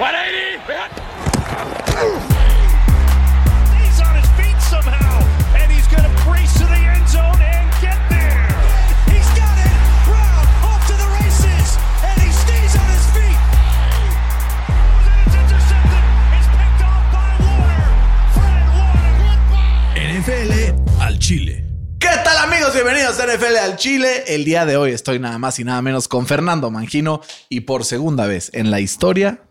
He's on his feet somehow, and he's going to brace to the end zone and get there. He's got it. Brown off to the races, and he stays on his feet. And it's intercepted. It's picked off by Warner. Fred Warner. NFL al Chile. ¿Qué tal amigos? Bienvenidos a NFL al Chile. El día de hoy estoy nada más y nada menos con Fernando Mangino y por segunda vez en la historia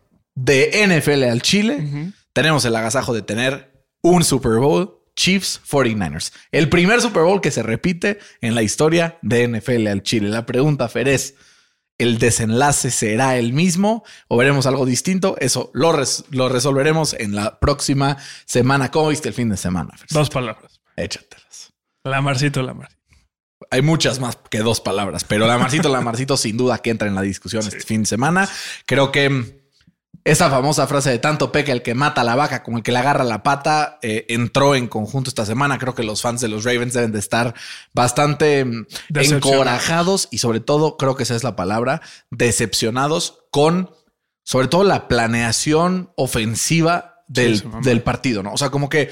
de NFL al Chile tenemos el agasajo de tener un Super Bowl Chiefs 49ers. El primer Super Bowl que se repite en la historia de NFL al Chile. La pregunta, Fer, es, ¿el desenlace será el mismo o veremos algo distinto? Eso lo, res- lo resolveremos en la próxima semana. ¿Cómo viste el fin de semana, Fer? Dos palabras. Échatelas. Lamarcito, Lamarcito. Hay muchas más que dos palabras, pero Lamarcito, Lamarcito sin duda que entra en la discusión este fin de semana. Creo que esa famosa frase de tanto peca el que mata a la vaca como el que le agarra la pata eh, entró en conjunto esta semana. Creo que los fans de los Ravens deben de estar bastante mm, encorajados y sobre todo, creo que esa es la palabra, decepcionados con sobre todo la planeación ofensiva del, del partido, ¿no? O sea, como que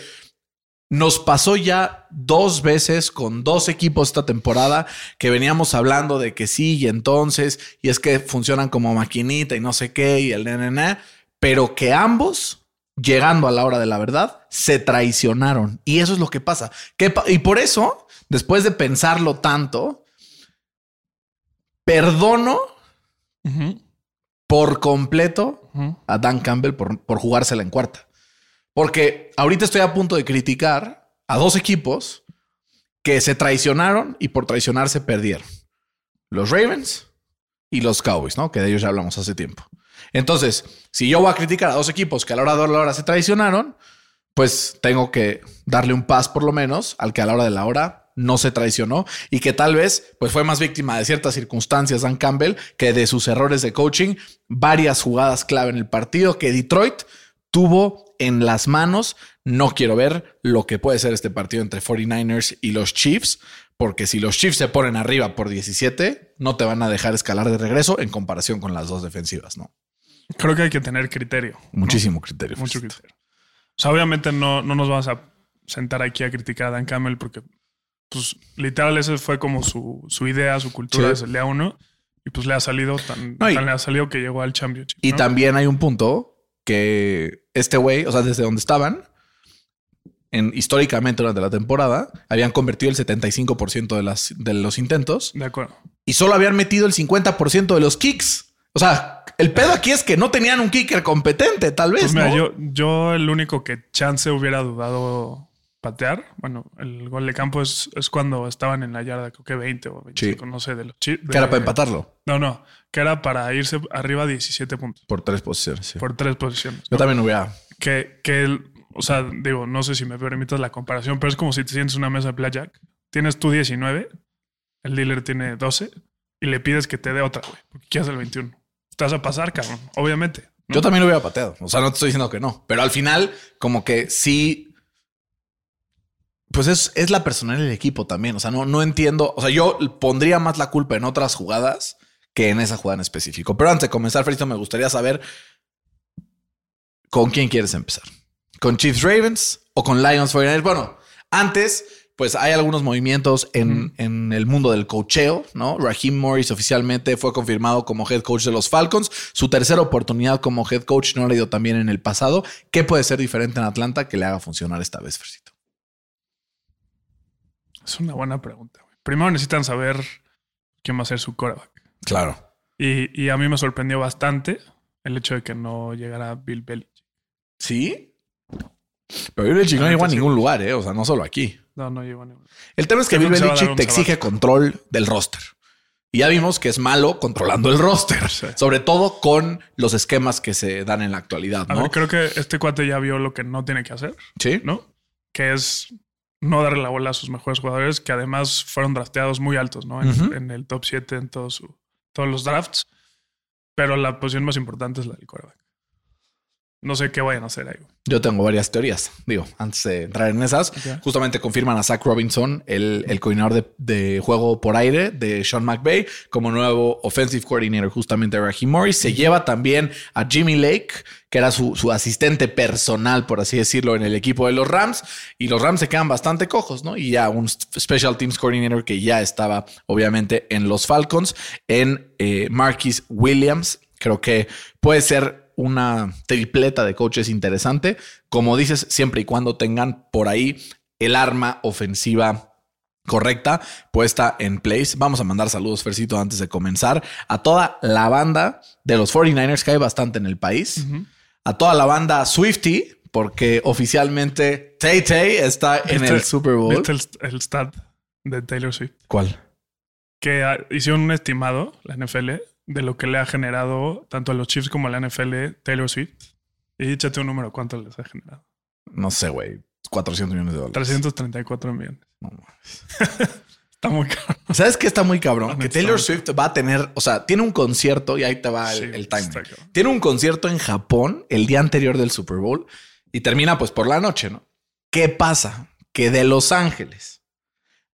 nos pasó ya dos veces con dos equipos esta temporada que veníamos hablando de que sí y entonces, y es que funcionan como maquinita y no sé qué, y el nene, pero que ambos, llegando a la hora de la verdad, se traicionaron. Y eso es lo que pasa. ¿Qué pa- y por eso, después de pensarlo tanto, perdono por completo a Dan Campbell por, por jugársela en cuarta. Porque ahorita estoy a punto de criticar a dos equipos que se traicionaron y por traicionarse perdieron. Los Ravens y los Cowboys, ¿no? Que de ellos ya hablamos hace tiempo. Entonces, si yo voy a criticar a dos equipos que a la hora de la hora se traicionaron, pues tengo que darle un pas por lo menos al que a la hora de la hora no se traicionó y que tal vez pues fue más víctima de ciertas circunstancias Dan Campbell que de sus errores de coaching, varias jugadas clave en el partido que Detroit tuvo en las manos. No quiero ver lo que puede ser este partido entre 49ers y los Chiefs, porque si los Chiefs se ponen arriba por 17, no te van a dejar escalar de regreso en comparación con las dos defensivas, ¿no? Creo que hay que tener criterio. ¿no? Muchísimo criterio. Mucho criterio. O sea, obviamente no, no nos vamos a sentar aquí a criticar a Dan Campbell porque, pues, literal, ese fue como su, su idea, su cultura Sí. desde el día uno. Y pues le ha salido tan, No, y- tan le ha salido que llegó al championship. Y ¿no? también hay un punto que este güey, o sea, desde donde estaban, en, históricamente durante la temporada, habían convertido el 75% de, las, de los intentos De acuerdo. y solo habían metido el 50% de los kicks. O sea, el pedo aquí es que no tenían un kicker competente, tal vez. Pues mira, ¿no? yo, yo el único que chance hubiera dudado patear, bueno, el gol de campo es, es cuando estaban en la yarda, creo que 20 o 25, no sé, de los chi- que era para empatarlo No, no, que era para irse arriba a 17 puntos por tres posiciones. sí. por tres posiciones. Yo ¿no? también hubiera. Que, que el- o sea, digo, no sé si me permitas la comparación, pero es como si te sientes en una mesa de blackjack, tienes tú 19, el dealer tiene 12 y le pides que te dé otra, güey, porque quieres el 21. Te vas a pasar, cabrón, obviamente. ¿no? Yo también lo hubiera pateado. O sea, no te estoy diciendo que no. Pero al final, como que sí. Pues es, es la personalidad del equipo también. O sea, no, no entiendo. O sea, yo pondría más la culpa en otras jugadas que en esa jugada en específico. Pero antes de comenzar, Frito, me gustaría saber con quién quieres empezar. ¿Con Chiefs Ravens o con Lions 49ers? Bueno, antes, pues hay algunos movimientos en, en el mundo del cocheo, ¿no? Raheem Morris oficialmente fue confirmado como head coach de los Falcons. Su tercera oportunidad como head coach no le dio tan bien en el pasado. ¿Qué puede ser diferente en Atlanta que le haga funcionar esta vez, Fercito? Es una buena pregunta. güey. Primero necesitan saber quién va a ser su quarterback. Claro. Y, y a mí me sorprendió bastante el hecho de que no llegara Bill Belichick. ¿Sí? Pero Bill Belichick no llegó a ningún lugar, ¿eh? O sea, no solo aquí. No, no llegó a ningún. El tema es que Bill Belichick te exige control del roster. Y ya vimos que es malo controlando el roster, Sí. sobre todo con los esquemas que se dan en la actualidad, A ¿no? ver, creo que este cuate ya vio lo que no tiene que hacer, Sí. ¿no? Que es no darle la bola a sus mejores jugadores, que además fueron drafteados muy altos, ¿no? En, el top 7 en todo su- todos los drafts. Pero la posición más importante es la del quarterback. No sé qué vayan a hacer ahí. Yo tengo varias teorías. Digo, antes de entrar en esas, justamente confirman a Zach Robinson, el, el coordinador de, de juego por aire de Sean McVay, como nuevo offensive coordinator justamente Raheem Morris. Se lleva también a Jimmy Lake, que era su, su asistente personal, por así decirlo, en el equipo de los Rams. Y los Rams se quedan bastante cojos, ¿no? Y ya un special teams coordinator que ya estaba, obviamente, en los Falcons, en eh, Marquis Williams. Creo que puede ser una tripleta de coaches interesante. Como dices, siempre y cuando tengan por ahí el arma ofensiva correcta puesta en place. Vamos a mandar saludos, Fercito, antes de comenzar a toda la banda de los 49ers que hay bastante en el país, a toda la banda Swifty, porque oficialmente Tay Tay está en ¿Viste- el Super Bowl. ¿Viste el, el stat de Taylor Swift? ¿Cuál? Que ah, hicieron un estimado, la NFL, de lo que le ha generado tanto a los Chiefs como a la NFL Taylor Swift. Y échate un número, ¿cuánto les ha generado? No sé, güey. 400 millones de dólares. 334 millones. No mames. Está muy caro. ¿Sabes qué está muy cabrón? No, Que Taylor Swift va a tener, o sea, tiene un concierto y ahí te va el, Sí, el timing. cabrón. Tiene un concierto en Japón el día anterior del Super Bowl y termina pues por la noche, ¿no? ¿Qué pasa? Que de Los Ángeles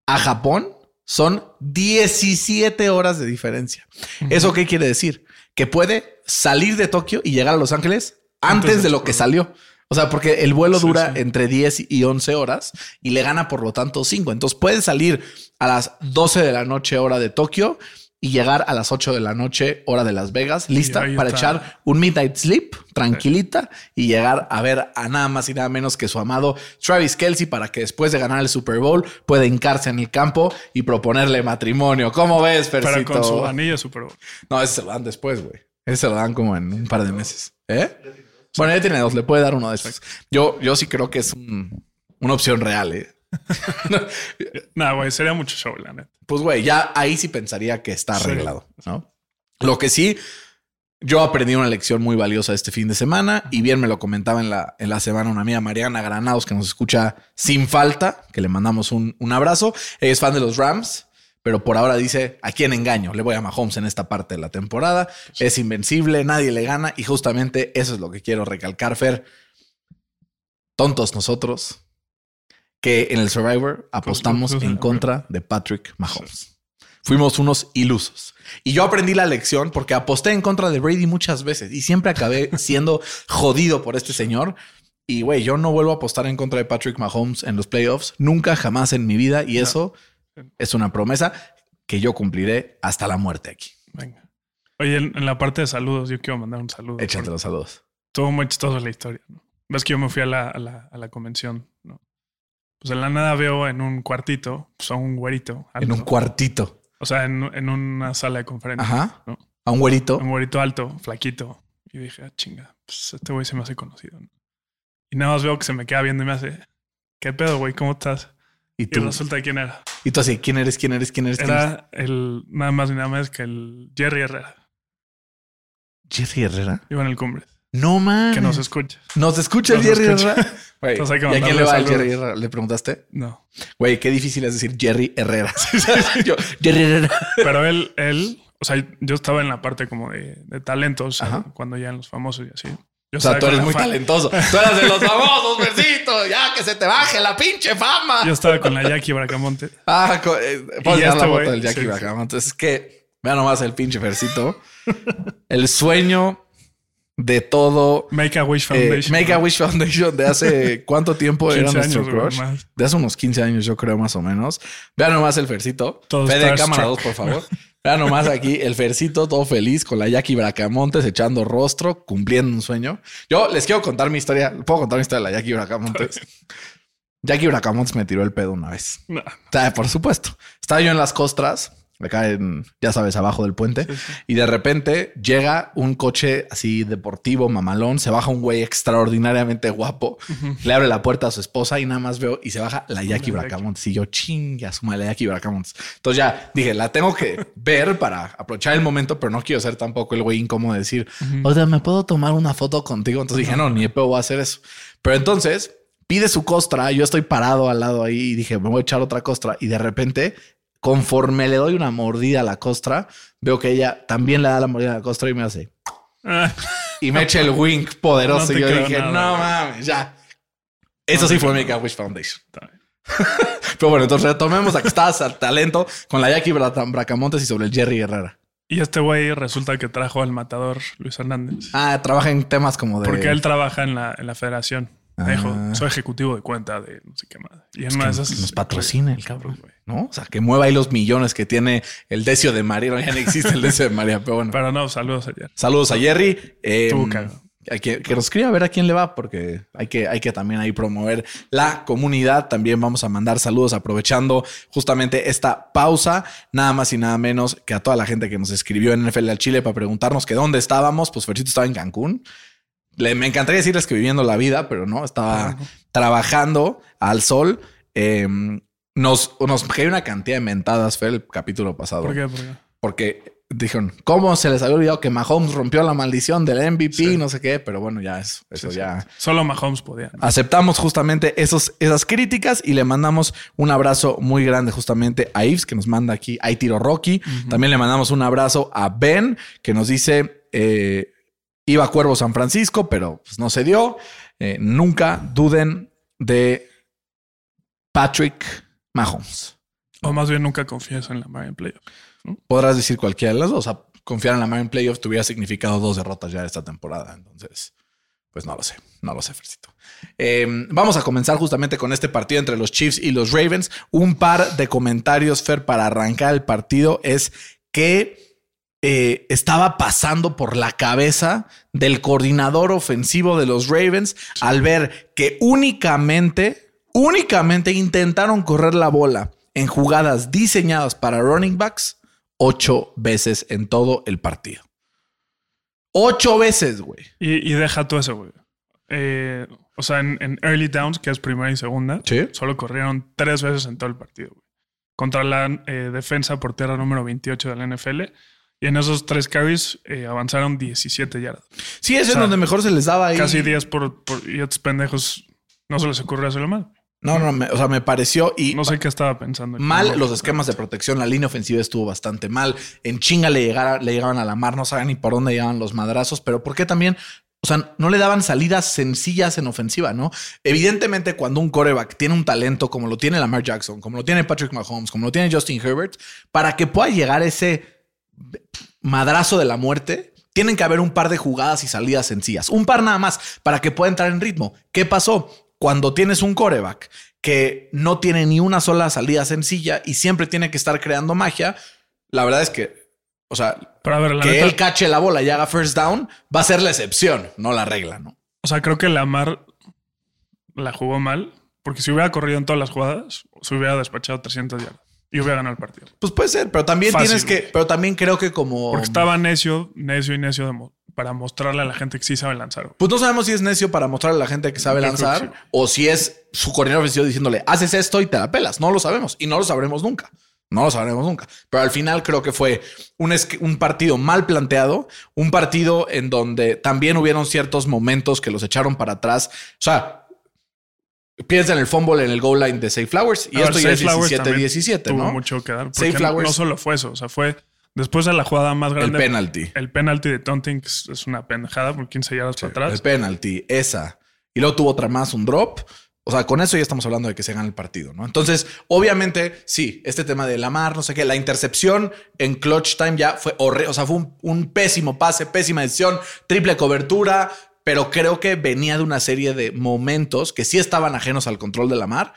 a Japón son 17 horas de diferencia. ¿Eso qué quiere decir? Que puede salir de Tokio y llegar a Los Ángeles antes, de lo que salió. O sea, porque el vuelo Sí, dura sí. entre 10 y 11 horas y le gana por lo tanto 5. Entonces puede salir a las 12 de la noche hora de Tokio y llegar a las 8 de la noche hora de Las Vegas, lista para está. echar un midnight sleep tranquilita y llegar a ver a nada más y nada menos que su amado Travis Kelsey para que después de ganar el Super Bowl pueda hincarse en el campo y proponerle matrimonio. ¿Cómo ves, Pero Fercito? con su anillo Super Bowl. No, ese se lo dan después, güey. Ese se lo dan como en un par de meses. ¿Eh? Bueno, ya tiene dos, le puede dar uno de esos. Yo, yo sí creo que es un- una opción real, ¿eh? Nada, güey, sería mucho show, la neta. Pues, güey, ya ahí sí pensaría que está Sí. arreglado, ¿no? Lo que sí, yo aprendí una lección muy valiosa este fin de semana y bien me lo comentaba en la, en la semana una amiga, Mariana Granados, que nos escucha sin falta, que le mandamos un, un abrazo. Ella es fan de los Rams, pero por ahora dice, ¿a quién engaño? Le voy a Mahomes en esta parte de la temporada. Es invencible, nadie le gana y justamente eso es lo que quiero recalcar, Fer. Tontos nosotros que en el Survivor apostamos en contra de Patrick Mahomes. Fuimos unos ilusos. Y yo aprendí la lección porque aposté en contra de Brady muchas veces y siempre acabé siendo jodido por este señor. Y güey, yo no vuelvo a apostar en contra de Patrick Mahomes en los playoffs, nunca jamás en mi vida. Y eso es una promesa que yo cumpliré hasta la muerte aquí. Venga. Oye, en, la parte de saludos, yo quiero mandar un saludo. Échate los saludos. Estuvo muy chistosa la historia, ¿no? Ves que yo me fui a la, a la, a la convención. Pues en la nada veo en un cuartito, pues a un güerito. En un cuartito. O sea, en, en una sala de conferencias. Ajá. ¿no? A un güerito. Un güerito alto, flaquito. Y dije, ah, chinga, pues este güey se me hace conocido. ¿no? Y nada más veo que se me queda viendo y me hace, ¿qué pedo, güey? ¿Cómo estás? Y Y tú, resulta quién era. y tú así, ¿quién eres? ¿Quién eres? ¿Quién eres? ¿Quién eres? Era el, nada más ni nada más que el Jerry Herrera. Jerry Herrera. Iba en el cumbre. No mames. Que nos escucha. Nos escucha el Jerry escucha. Herrera. Güey, Entonces hay que ¿Y a quién le va el. Jerry Herrera? ¿Le preguntaste? No. Güey, qué difícil es decir Jerry Herrera. Yo, Jerry Herrera. Pero él, él, o sea, yo estaba en la parte como de, de talentos, Ajá. cuando ya en los famosos y así. Yo O sea, tú con eres muy talentoso. Tú eras de los famosos, versito. Ya que se te baje la pinche fama. Yo estaba con la Jackie Bracamonte. Ah, co- eh, puedo Y enseñar este la güey, foto del Jackie sí. Bracamo. Entonces es que vean nomás el pinche versito. el sueño de todo. Make a Wish eh, Foundation. Make a Wish Foundation de hace cuánto tiempo era 15 nuestro años, crush. De hace unos 15 años, yo creo, más o menos. Vean nomás el Fercito. Fede, starstruck. cámara 2, por favor. Vean nomás aquí el Fercito, todo feliz, con la Jackie Bracamontes echando rostro, cumpliendo un sueño. Yo les quiero contar mi historia. ¿Puedo contar mi historia de la Jackie Bracamontes? Jackie Bracamontes me tiró el pedo una vez. No. O sea, por supuesto. Estaba yo en las costras, acá en, ya sabes, abajo del puente, y de repente llega un coche así deportivo, mamalón, se baja un güey extraordinariamente guapo, le abre la puerta a su esposa y nada más veo y se baja la Jackie Bracamontes. Y yo, chinga, suma la Jackie Bracamontes. Entonces ya dije, la tengo que ver para aprovechar el momento, pero no quiero ser tampoco el güey incómodo de decir, o sea, ¿me puedo tomar una foto contigo? Entonces dije, no, ni de pedo voy a hacer eso. Pero entonces pide su costra, yo estoy parado al lado ahí y dije, me voy a echar otra costra. Y de repente, conforme le doy una mordida a la costra, veo que ella también le da la mordida a la costra y me hace. Ah, y me echa el wink poderoso. No y yo dije, nada, no mames, ya. Eso No sí fue a Wish Foundation. Pero bueno, entonces retomemos a que estabas al talento con la Jackie Bra- Bracamontes y sobre el Jerry Herrera. Y este güey resulta que trajo al matador Luis Hernández. Ah, trabaja en temas como de. Porque él trabaja en la, en la federación. Ah. soy ejecutivo de cuenta de no sé qué más. Y Es que esas. nos patrocina el cabrón. ¿No? O sea, que mueva ahí los millones que tiene el Decio de María. No, ya no existe el Decio de María, pero bueno. Pero no, saludos ayer. Saludos a Jerry. Eh, cagado. hay que, que nos escriba a ver a quién le va, porque hay que, hay que también ahí promover la comunidad. También vamos a mandar saludos aprovechando justamente esta pausa, nada más y nada menos que a toda la gente que nos escribió en NFL al Chile para preguntarnos que dónde estábamos. Pues Fercito estaba en Cancún. Le, me encantaría decirles que viviendo la vida, pero no, estaba trabajando al sol. Eh, nos, nos cayó una cantidad de mentadas, Fer, el capítulo pasado ¿Por qué? ¿Por qué? porque dijeron, ¿cómo se les había olvidado que Mahomes rompió la maldición del MVP? Sí. No sé qué, pero bueno, ya es, eso ya. Solo Mahomes podía. ¿no? Aceptamos justamente esos, esas críticas y le mandamos un abrazo muy grande justamente a Ives, que nos manda aquí, ahí tiro Rocky. También le mandamos un abrazo a Ben, que nos dice, eh, iba a Cuervo San Francisco, pero pues, no se dio. Eh, nunca duden de Patrick Mahomes. O más bien nunca confías en la Marion Playoff. podrás decir cualquiera de las dos. O sea, confiar en la Marin Playoff tuviera significado dos derrotas ya esta temporada. Entonces, pues no lo sé, no lo sé, Fercito. Eh, vamos a comenzar justamente con este partido entre los Chiefs y los Ravens. Un par de comentarios, Fer, para arrancar el partido es que eh, estaba pasando por la cabeza del coordinador ofensivo de los Ravens al ver que únicamente, únicamente intentaron correr la bola en jugadas diseñadas para running backs ocho veces en todo el partido. Ocho veces, güey. Y, y deja todo eso, güey. Eh, o sea, en, en early downs, que es primera y segunda, Sí. solo corrieron tres veces en todo el partido, güey. Contra la eh, defensa por tierra número 28 de la NFL. Y en esos tres carries eh, avanzaron 17 yardas. Sí, es O en sea, donde mejor se les daba ahí. Casi 10 por, por... Y estos pendejos no se les ocurrió hacerlo mal. No, no, me- o sea, me pareció y No sé qué estaba pensando. mal los esquemas de protección. La línea ofensiva estuvo bastante mal. En chinga le, llegara- le llegaban a la mar, no sabían ni por dónde llegaban los madrazos, pero ¿por qué también? O sea, no le daban salidas sencillas en ofensiva, ¿no? Evidentemente, cuando un coreback tiene un talento como lo tiene Lamar Jackson, como lo tiene Patrick Mahomes, como lo tiene Justin Herbert, para que pueda llegar ese madrazo de la muerte, tienen que haber un par de jugadas y salidas sencillas. Un par nada más para que pueda entrar en ritmo. ¿Qué pasó? Cuando tienes un coreback que no tiene ni una sola salida sencilla y siempre tiene que estar creando magia, la verdad es que, o sea, Pero a ver, la que neta, él cache la bola y haga first down va a ser la excepción, no la regla, ¿no? o sea, creo que Lamar la jugó mal. Porque si hubiera corrido en todas las jugadas, se hubiera despachado 300 yardas. Y hubiera ganado el partido. Pues puede ser, pero también Fácil, tienes que, pero también creo que como... Porque estaba necio, necio y necio de mo- para mostrarle a la gente que sí sabe lanzar. güey. Pues no sabemos si es necio para mostrarle a la gente que sabe Yo creo que lanzar sí. o si es su coordinador ofensivo diciéndole, haces esto y te la pelas. No lo sabemos y no lo sabremos nunca. No lo sabremos nunca. Pero al final creo que fue un, un partido mal planteado, un partido en donde también hubieron ciertos momentos que los echaron para atrás. O sea, piensa en el fumble en el goal line de Safe Flowers y A ver, esto ya es Zay Flowers también 17-17, Tuvo ¿no? mucho que dar. Porque Flowers- No solo fue eso. O sea, fue después de la jugada más El grande. penalty. El penalty de Taunting que es, una pendejada por 15 yardas para El atrás. penalty, esa. Y luego tuvo otra más, un drop. O sea, con eso ya estamos hablando de que se gana el partido, ¿no? Entonces, obviamente, sí, este tema de Lamar, no sé qué, la intercepción en clutch time ya fue horrible. O sea, fue un, un pésimo pase, pésima decisión, triple cobertura, pero creo que venía de una serie de momentos que sí estaban ajenos al control de Lamar,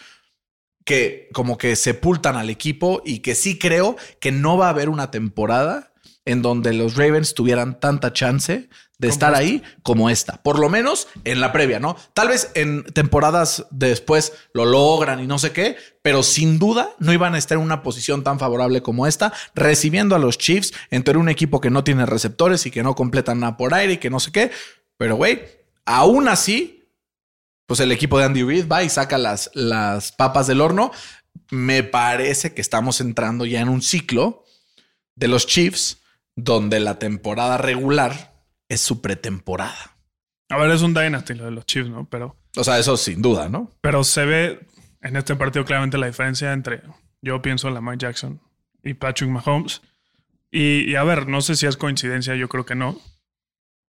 que como que sepultan al equipo y que sí creo que no va a haber una temporada en donde los Ravens tuvieran tanta chance de estar ahí como esta. Por lo menos en la previa, ¿no? Tal vez en temporadas después lo logran y no sé qué, pero sin duda no iban a estar en una posición tan favorable como esta, recibiendo a los Chiefs entre un equipo que no tiene receptores y que no completan nada por aire y que no sé qué. Pero, güey, aún así, pues el equipo de Andy Reid va y saca las, las papas del horno. Me parece que estamos entrando ya en un ciclo de los Chiefs donde la temporada regular es su pretemporada. A ver, es un Dynasty lo de los Chiefs, ¿no? Pero, O sea, eso sin duda, ¿no? pero se ve en este partido claramente la diferencia entre, yo pienso, Lamar Jackson y Patrick Mahomes. Y, y a ver, no sé si es coincidencia, yo creo que no.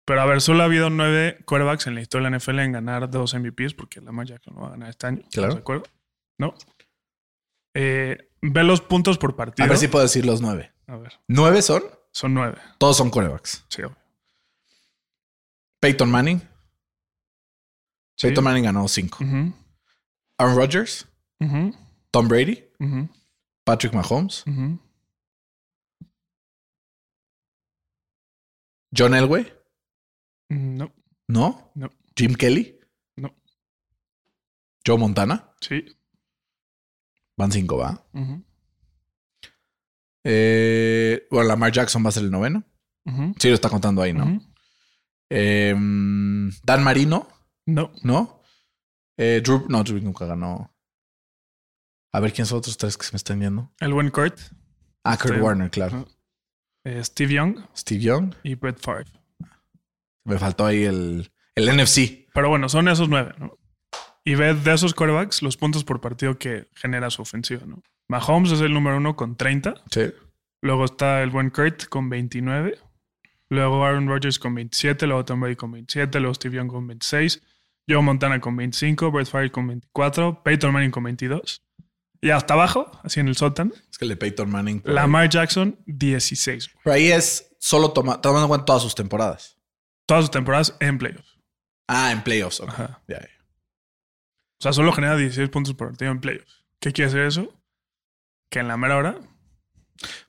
Pero a ver, solo ha habido nueve quarterbacks en la historia de la NFL en ganar dos MVPs, porque Lamar Jackson no va a ganar este año. ¿Estás Claro. ¿De acuerdo? ¿No? Eh, ve los puntos por partido. A ver si puedo decir los nueve. A ver, ¿Nueve son? son nueve. Todos son corebacks. Sí, obvio. Peyton Manning. Sí. Peyton Manning ganó cinco. Aaron Rodgers. Tom Brady. Patrick Mahomes. John Elway. No, No. no, Jim Kelly. no. Joe Montana. Sí. Van cinco, va. Ujú, Eh, bueno, Lamar Jackson va a ser el noveno. ujú, Sí, lo está contando ahí, ¿no? Eh, Dan Marino, No. ¿no? Eh, Drew, no, Drew nunca ganó. A ver, ¿quién son otros tres que se me están viendo? El buen Kurt, Ah, Kurt Sí. Warner, claro. Eh, Steve Young Steve Young. y Brett Favre. Me faltó ahí el, el NFC. Pero bueno, son esos nueve, ¿no? Y ve de esos quarterbacks los puntos por partido que genera su ofensiva, ¿no? Mahomes es el número uno con 30. Sí. Luego está el buen Kurt con 29. Luego Aaron Rodgers con 27. Luego Tom Brady con 27. Luego Steve Young con 26. Joe Montana con 25. Brett Favre con 24. Peyton Manning con 22. Y hasta abajo, así en el sótano, Es que el de Peyton Manning. ahí. Lamar Jackson, 16. Pero ahí es solo toma, tomando en cuenta todas sus temporadas. Todas sus temporadas en playoffs. Ah, en playoffs. ok. Ajá. Ya. O sea, solo genera 16 puntos por partido en playoffs. ¿Qué quiere decir eso? Que en la mera hora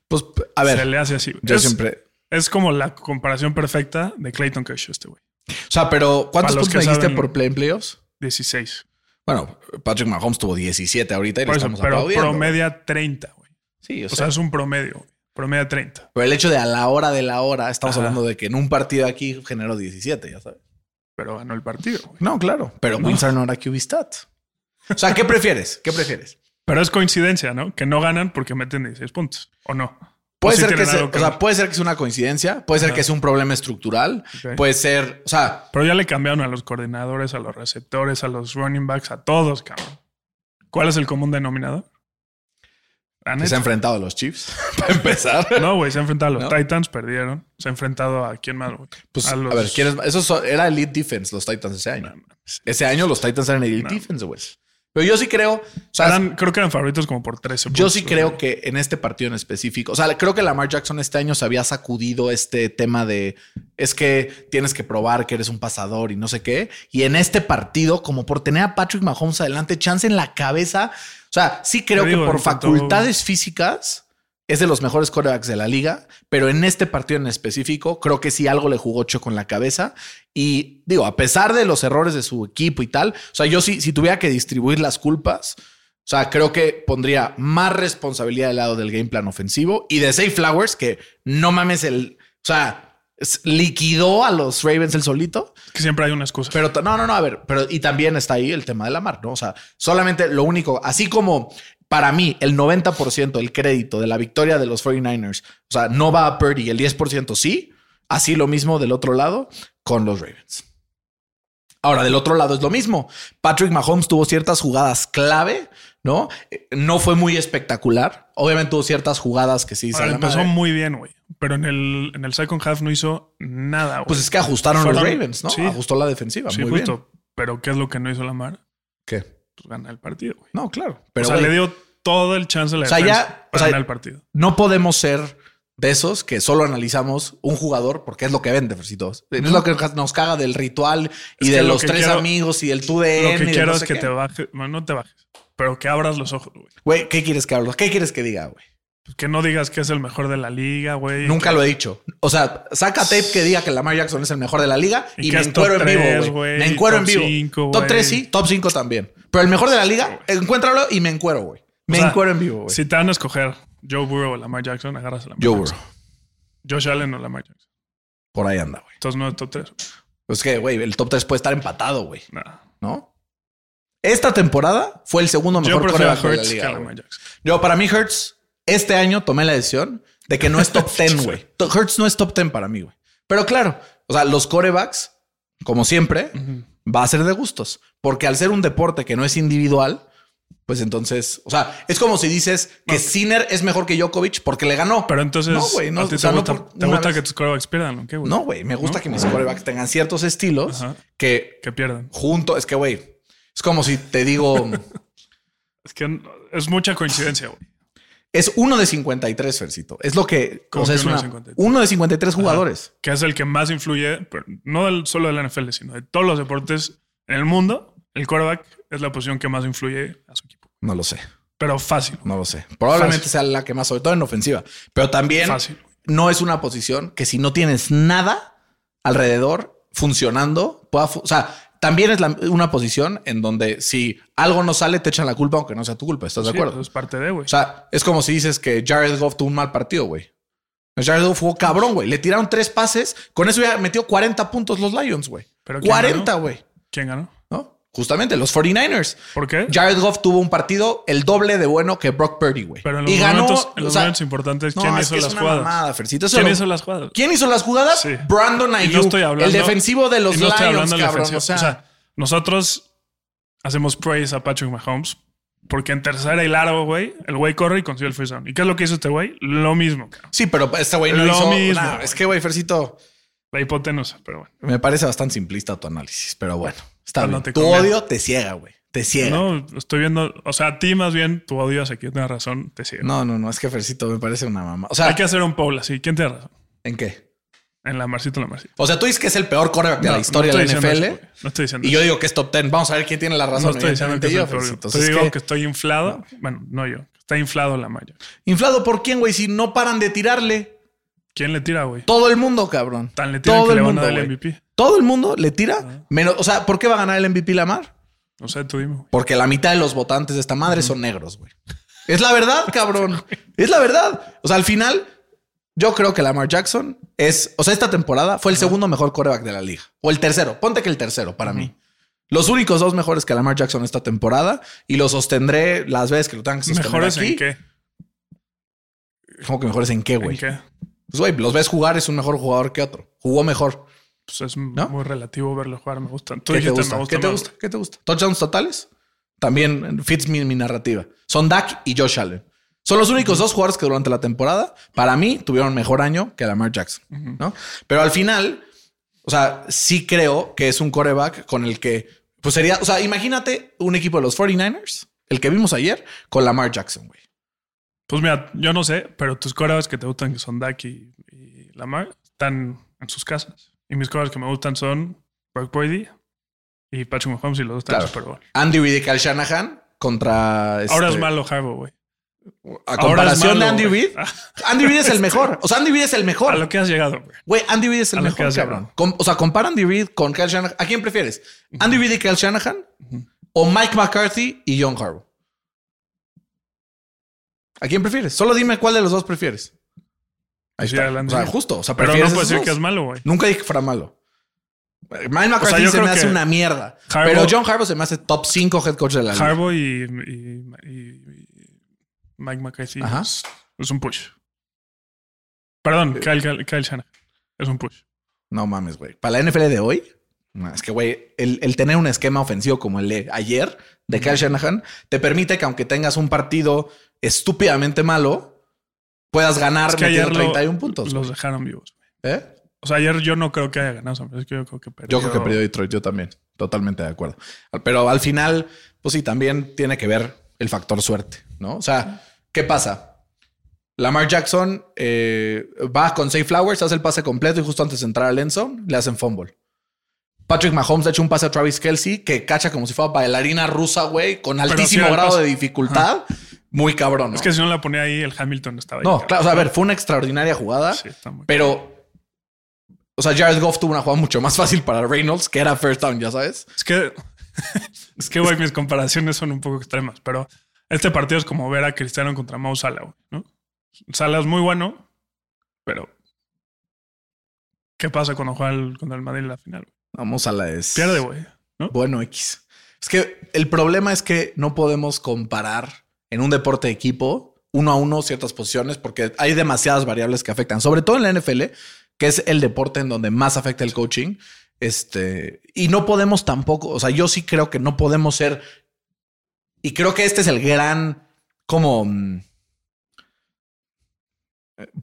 Pues, a ver, se le hace así. yo es, siempre. es como la comparación perfecta de Clayton Kershaw, este güey. O sea, pero ¿cuántos puntos dijiste por play en playoffs? 16. Bueno, Patrick Mahomes tuvo 17 ahorita y le Por eso, estamos pero aplaudiendo. promedia 30, güey. Sí, o O sea, sea, es un promedio, güey. Promedia 30. pero el hecho de a la hora de la hora, estamos Ajá. hablando de que en un partido aquí generó 17, ya sabes. Pero ganó el partido, güey. No, claro. Pero No. Winsor no era QB stat. O sea, ¿qué prefieres? ¿Qué prefieres? Pero es coincidencia, ¿no? Que no ganan porque meten 16 puntos. ¿O no? Puede ¿O sí ser que algo o sea, puede ser que sea una coincidencia, puede ser Ajá. que sea un problema estructural, puede ser, o sea, Pero ya le cambiaron a los coordinadores, a los receptores, a los running backs, a todos, cabrón. ¿Cuál es el común denominador? Que se ha enfrentado a los Chiefs para empezar. No, güey, se ha enfrentado a los ¿No? Titans, perdieron. Se ha enfrentado a quién más, güey. Pues, a, los- a ver, ¿quién es? Eso so- era Elite Defense, los Titans ese año. Ese año los Titans eran Elite. Defense, güey. Pero yo sí creo, o sea, Eran- creo que eran favoritos como por 13 yo puntos, sí güey. creo que en este partido en específico, o sea, creo que Lamar Jackson este año se había sacudido este tema de es que tienes que probar que eres un pasador y no sé qué. Y en este partido, como por tener a Patrick Mahomes adelante, chance en la cabeza. O sea, sí creo que por facultades físicas es de los mejores quarterbacks de la liga, pero en este partido en específico, creo que sí algo le jugó choco en la cabeza. Y digo, a pesar de los errores de su equipo y tal, o sea, yo sí, si tuviera que distribuir las culpas, o sea, creo que pondría más responsabilidad del lado del game plan ofensivo y de Safe Flowers, que no mames el. O sea, liquidó a los Ravens el solito. Que siempre hay una excusa. Pero no, no, no, a ver, pero y también está ahí el tema de la mar, ¿no? O sea, solamente lo único, así como para mí el 90% del crédito de la victoria de los 49ers, o sea, no va a Purdy, el 10% sí, así lo mismo del otro lado con los Ravens. Ahora, del otro lado es lo mismo. Patrick Mahomes tuvo ciertas jugadas clave, ¿no? No fue muy espectacular. Obviamente tuvo ciertas jugadas que sí Ahora, se empezó muy bien, güey. Pero en el, en el second half no hizo nada, güey. Pues es que ajustaron los Ravens, ¿no? sí. Ajustó la defensiva. sí, muy justo. Pero ¿qué es lo que no hizo Lamar? bien. ¿Qué? Pues gana el partido, güey. No, claro. Pero o sea, le dio todo el chance a la O sea, ya- o sea, el partido. no podemos ser de esos que solo analizamos un jugador porque es lo que vende, Fercitos. Es lo que nos caga del ritual y Es de lo los tres quiero- amigos y el tú de Lo que quiero es que te te bajes. No te bajes. Pero que abras los ojos, güey. Güey, ¿qué quieres que hable? ¿Qué quieres que diga, güey? Pues que no digas que es el mejor de la liga, güey. Nunca que- lo he dicho. O sea, saca tape que diga que Lamar Jackson es el mejor de la liga Y me encuero en vivo, güey. Me encuero en vivo. cinco, top güey. 3 sí, top 5 también. Pero el mejor de la liga, encuéntralo y me encuero, güey. Me sea, encuero en vivo, güey. Si te van a escoger Joe Burrow o Lamar Jackson, agarras a Lamar Joe Jackson. Josh Allen o Lamar Jackson. Por ahí anda, güey. Entonces no es top 3. Pues que, güey, el top 3 puede estar empatado, güey. ¿No? Esta temporada fue el segundo Yo mejor quarterback de la Hurts que liga. Lamar Jackson. Yo, para mí, Hurts, este año tomé la decisión de que no es top 10, güey. Hurts no es top 10 para mí, güey. Pero claro, o sea, los corebacks, como siempre, va a ser de gustos. Porque al ser un deporte que no es individual, pues entonces, o sea, es como si dices que Sinner es mejor que Djokovic porque le ganó. Pero entonces, No, güey, no, ¿a ti o sea, te no gusta, por te gusta que tus quarterbacks pierdan? ¿o qué, güey? no, güey, me gusta que mis quarterbacks tengan ciertos estilos Ajá. que Que pierdan. junto, es que, güey, es como si te digo, Es que es mucha coincidencia, güey. es uno de 53, Fercito. Es lo que, ¿Cómo o sea, que es uno de una- 53? uno de 53 jugadores. Que es el que más influye, pero no del- solo de la NFL, sino de todos los deportes en el mundo. El quarterback es la posición que más influye a su equipo. No lo sé, Pero fácil. no lo sé. Probablemente Fácil. sea la que más, sobre todo en ofensiva. Pero también Fácil. no es una posición que si no tienes nada alrededor funcionando, pueda, o sea, también es la- una posición en donde si algo no sale, te echan la culpa aunque no sea tu culpa. ¿Estás de acuerdo? eso es parte de, güey. O sea, es como si dices que Jared Goff tuvo un mal partido, güey. Jared Goff jugó cabrón, güey. Le tiraron tres pases. Con eso ya metió 40 puntos los Lions, güey. ¿Pero quién 40, ganó? güey. ¿Quién ganó? Justamente los 49ers. ¿Por qué? Jared Goff tuvo un partido el doble de bueno que Brock Purdy, güey. Pero en los y ganó. momentos, en los o sea, momentos importantes, no, ¿quién es hizo es las una jugadas? mamada, Fercito. ¿Quién lo- hizo las jugadas? ¿Quién hizo las jugadas? Sí. Brandon Ayuk, no estoy hablando. el defensivo de los no Lions, cabrón. ofensiva. O sea, nosotros hacemos praise a Patrick Mahomes porque en tercera y largo, güey, el güey corre y consigue el first down. ¿Y qué es lo que hizo este güey? Lo mismo, cabrón. sí, pero este güey no Lo hizo. mismo, güey. es que, güey, Fercito, La hipotenusa, pero bueno. me parece bastante simplista tu análisis, pero bueno, está bien. Tu odio te ciega, güey. Te ciega. No, estoy viendo, o sea, a ti más bien tu odio hacia quien tiene razón, te sigue. No, no, no, es que Fercito me parece una mamá. O sea, Hay que hacer un poll así. ¿Quién tiene razón? ¿en qué? En la Marcito, la Marcito. O sea, tú dices que es el peor quarterback de No, la historia de la NFL. eso, no estoy diciendo y yo digo que es top 10. Vamos a ver quién tiene la razón. No estoy diciendo que es el peor. Te digo que- que estoy inflado. Bueno, no yo. Está inflado la malla. ¿Inflado por quién, güey? Si no paran de tirarle. ¿Quién le tira, güey? Todo el mundo, cabrón. Tan le tiran Todo que el le van mundo, a dar el güey. MVP. Todo el mundo le tira. Menos, o sea, ¿por qué va a ganar el MVP Lamar? No sé, tú dime. güey. Porque la mitad de los votantes de esta madre son negros, güey. Es la verdad, cabrón. Es la verdad. O sea, al final, yo creo que Lamar Jackson es, o sea, esta temporada fue el segundo mejor quarterback de la liga. O el tercero. Ponte que el tercero para mí. Los únicos dos mejores que Lamar Jackson esta temporada y lo sostendré las veces que lo tengan que sostener ¿Mejores aquí. en qué? ¿Cómo que mejores en qué, güey? ¿En qué? Pues, güey, los ves jugar, es un mejor jugador que otro. Jugó mejor. Pues es muy relativo verlo jugar. Me gusta. Tú ¿Qué te gusta? me gusta ¿Qué te gusta? ¿Qué te gusta? ¿Touchdowns totales? También fits mi, mi narrativa. Son Dak y Josh Allen. Son los únicos dos jugadores que durante la temporada, para mí, tuvieron mejor año que Lamar Jackson. ¿no? Pero al final, o sea, sí creo que es un coreback con el que, pues sería, o sea, imagínate un equipo de los 49ers, el que vimos ayer, con Lamar Jackson, güey. Pues mira, yo no sé, pero tus corebacks que te gustan, que son Dak y, y Lamar, están en sus casas. Y mis corebacks que me gustan son Brock Brady y Patrick Mahomes y los dos están Claro. en Super Bowl. Andy Reid y Kyle Shanahan contra. Ahora este, es malo Harbaugh, güey. A comparación de Andy. Reid. Andy Reid es el mejor. O sea, Andy Reid es el A mejor. lo que has llegado, güey. Güey, Andy Reid es el A mejor, cabrón. o sea, compara Andy Reid con Kyle Shanahan. ¿A quién prefieres? ¿Andy Reid y Kyle Shanahan? ¿O Mike McCarthy y John Harbaugh? ¿A quién prefieres? Solo dime cuál de los dos prefieres. Ahí Sí, está. O sea, justo. O sea, Pero no esos decir que es malo, güey. Nunca dije que fuera malo. Mike McCarthy se me hace una mierda. Pero John Harbaugh se me hace top 5 head coach de la liga. Harbaugh y, y- y- y Mike McCarthy Ajá. es, es un push. Perdón, Kyle, Kyle, Kyle Shanahan. Es un push. No mames, güey. Para la NFL de hoy, es que, güey, el, el tener un esquema ofensivo como el de ayer de Kyle Shanahan te permite que aunque tengas un partido estúpidamente malo, puedas ganar Es que ayer metiendo lo- 31 puntos. los güey. dejaron vivos. güey. ¿Eh? O sea, ayer yo no creo que haya ganado San Francisco. Yo creo que perdió. Yo creo que perdió Detroit, yo también. Totalmente de acuerdo. Pero al final, pues sí, también tiene que ver el factor suerte, ¿no? O sea, ¿qué pasa? Lamar Jackson eh, va con Safe Flowers, hace el pase completo y justo antes de entrar al end zone, le hacen fumble. Patrick Mahomes le echa un pase a Travis Kelsey que cacha como si fuera bailarina rusa, güey, con altísimo grado de dificultad. Muy cabrón. ¿no? Es que si no la ponía ahí, el Hamilton estaba ahí. no, cabrón. claro, o sea, a ver, fue una extraordinaria jugada. Sí, está muy- Pero, o sea, Jared Goff tuvo una jugada mucho más fácil para Reynolds, que era first down, ya sabes. Es que, es que, güey, mis comparaciones son un poco extremas, pero este partido es como ver a Cristiano contra Mau Salah, güey, ¿no? Salah es muy bueno, pero ¿qué pasa cuando juega el- contra el Madrid en la final? Vamos a la es. Pierde, güey. Bueno, X. Es que el problema es que no podemos comparar en un deporte de equipo uno a uno ciertas posiciones porque hay demasiadas variables que afectan, sobre todo en la NFL, que es el deporte en donde más afecta el coaching. Este, y no podemos tampoco, o sea, yo sí creo que no podemos ser Y creo que este es el gran como mm,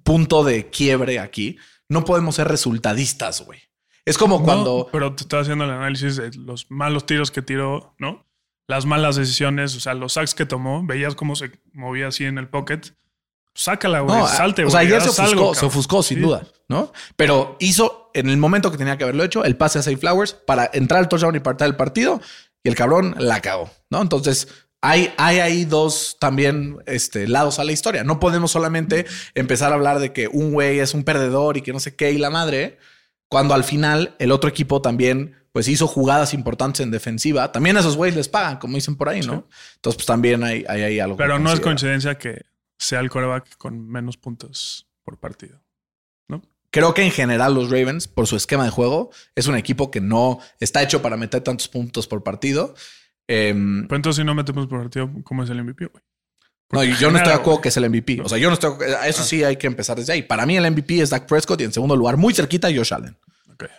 punto de quiebre aquí. No podemos ser resultadistas, güey. Es como cuando... Pero te estaba haciendo el análisis de los malos tiros que tiró, ¿no? Las malas decisiones, o sea, los sacks que tomó, veías cómo se movía así en el pocket. Sácala, güey, No, salte, O güey. sea, ayer se ofuscó, algo, se ofuscó sin Sí. duda, ¿no? Pero hizo en el momento que tenía que haberlo hecho el pase a Safe Flowers para entrar al touchdown y partir del partido y el cabrón la cagó, ¿no? Entonces hay, hay ahí dos también este, lados a la historia. No podemos solamente empezar a hablar de que un güey es un perdedor y que no sé qué y la madre, cuando al final el otro equipo también pues hizo jugadas importantes en defensiva. También a esos güeyes les pagan, como dicen por ahí, ¿no? Entonces pues también hay, hay ahí algo. Pero no es coincidencia que sea el coreback con menos puntos por partido. Creo que en general los Ravens, por su esquema de juego, es un equipo que no está hecho para meter tantos puntos por partido. Em, Pero entonces, si no metemos por partido, ¿cómo es el MVP, güey? No, y yo no estoy de acuerdo que es el MVP. O sea, yo no estoy. a Eso sí hay que empezar desde ahí. Para mí, el MVP es Dak Prescott y en segundo lugar, muy cerquita, Josh Allen.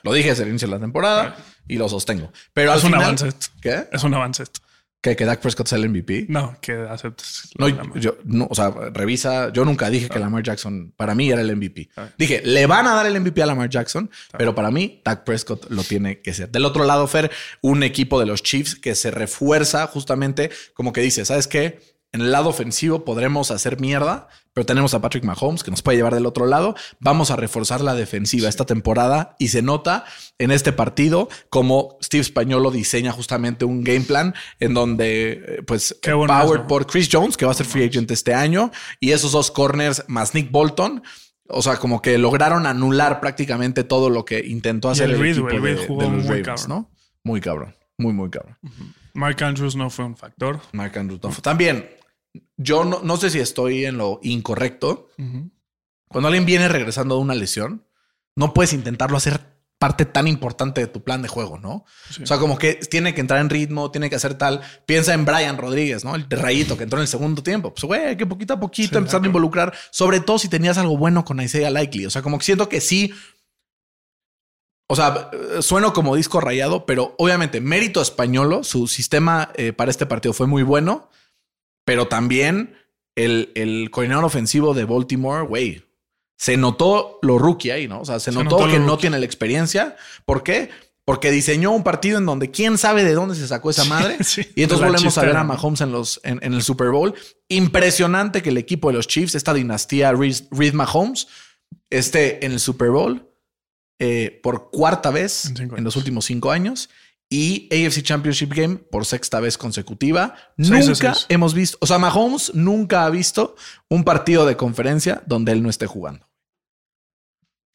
Lo dije desde el inicio de la temporada y lo sostengo. Pero al Es un final, avance esto. ¿Qué? Es un avance esto. ¿Que, que Dak Prescott sea el MVP. No, que aceptes. No, yo, no, o sea, revisa. Yo nunca dije que Lamar Jackson para mí era el MVP. Ah. Dije, le van a dar el MVP a Lamar Jackson, pero para mí, Dak Prescott lo tiene que ser. Del otro lado, Fer, un equipo de los Chiefs que se refuerza justamente como que dice, ¿sabes qué? En el lado ofensivo podremos hacer mierda, pero tenemos a Patrick Mahomes que nos puede llevar del otro lado. Vamos a reforzar la defensiva esta temporada y se nota en este partido como Steve Spagnolo diseña justamente un game plan en donde, eh, pues, powered por Chris Jones, que va a ser free agent este año, y esos dos corners más Nick Bolton. O sea, como que lograron anular prácticamente todo lo que intentó hacer el el, Reed, equipo el Reed de, jugó de los muy Ravens, cabrón. ¿no? Muy cabrón, muy, muy cabrón. Mark Andrews no fue un factor. Mark Andrews no fue- También, yo no, no sé si estoy en lo incorrecto. Cuando alguien viene regresando de una lesión, no puedes intentarlo hacer parte tan importante de tu plan de juego, ¿no? Sí. O sea, como que tiene que entrar en ritmo, tiene que hacer tal. Piensa en Brian Rodríguez, ¿no? El rayito que entró en el segundo tiempo. Pues, güey, que poquito a poquito Sí, empezar a involucrar, sobre todo si tenías algo bueno con Isaiah Likely. O sea, como que siento que sí. O sea, sueno como disco rayado, pero obviamente mérito españolo, su sistema eh, para este partido fue muy bueno, pero también el, el coordinador ofensivo de Baltimore, güey, se notó lo rookie ahí, ¿no? O sea, se, Se notó, que no tiene la experiencia. ¿Por qué? Porque diseñó un partido en donde quién sabe de dónde se sacó esa madre. sí, y entonces volvemos a ver a. Mahomes en, los, en, en el Super Bowl. Impresionante que el equipo de los Chiefs, esta dinastía Reed, Reed Mahomes, esté en el Super Bowl eh, por cuarta vez En los últimos cinco años y AFC Championship Game por sexta vez consecutiva. Seis nunca seis. hemos visto, o sea, Mahomes nunca ha visto un partido de conferencia donde él no esté jugando.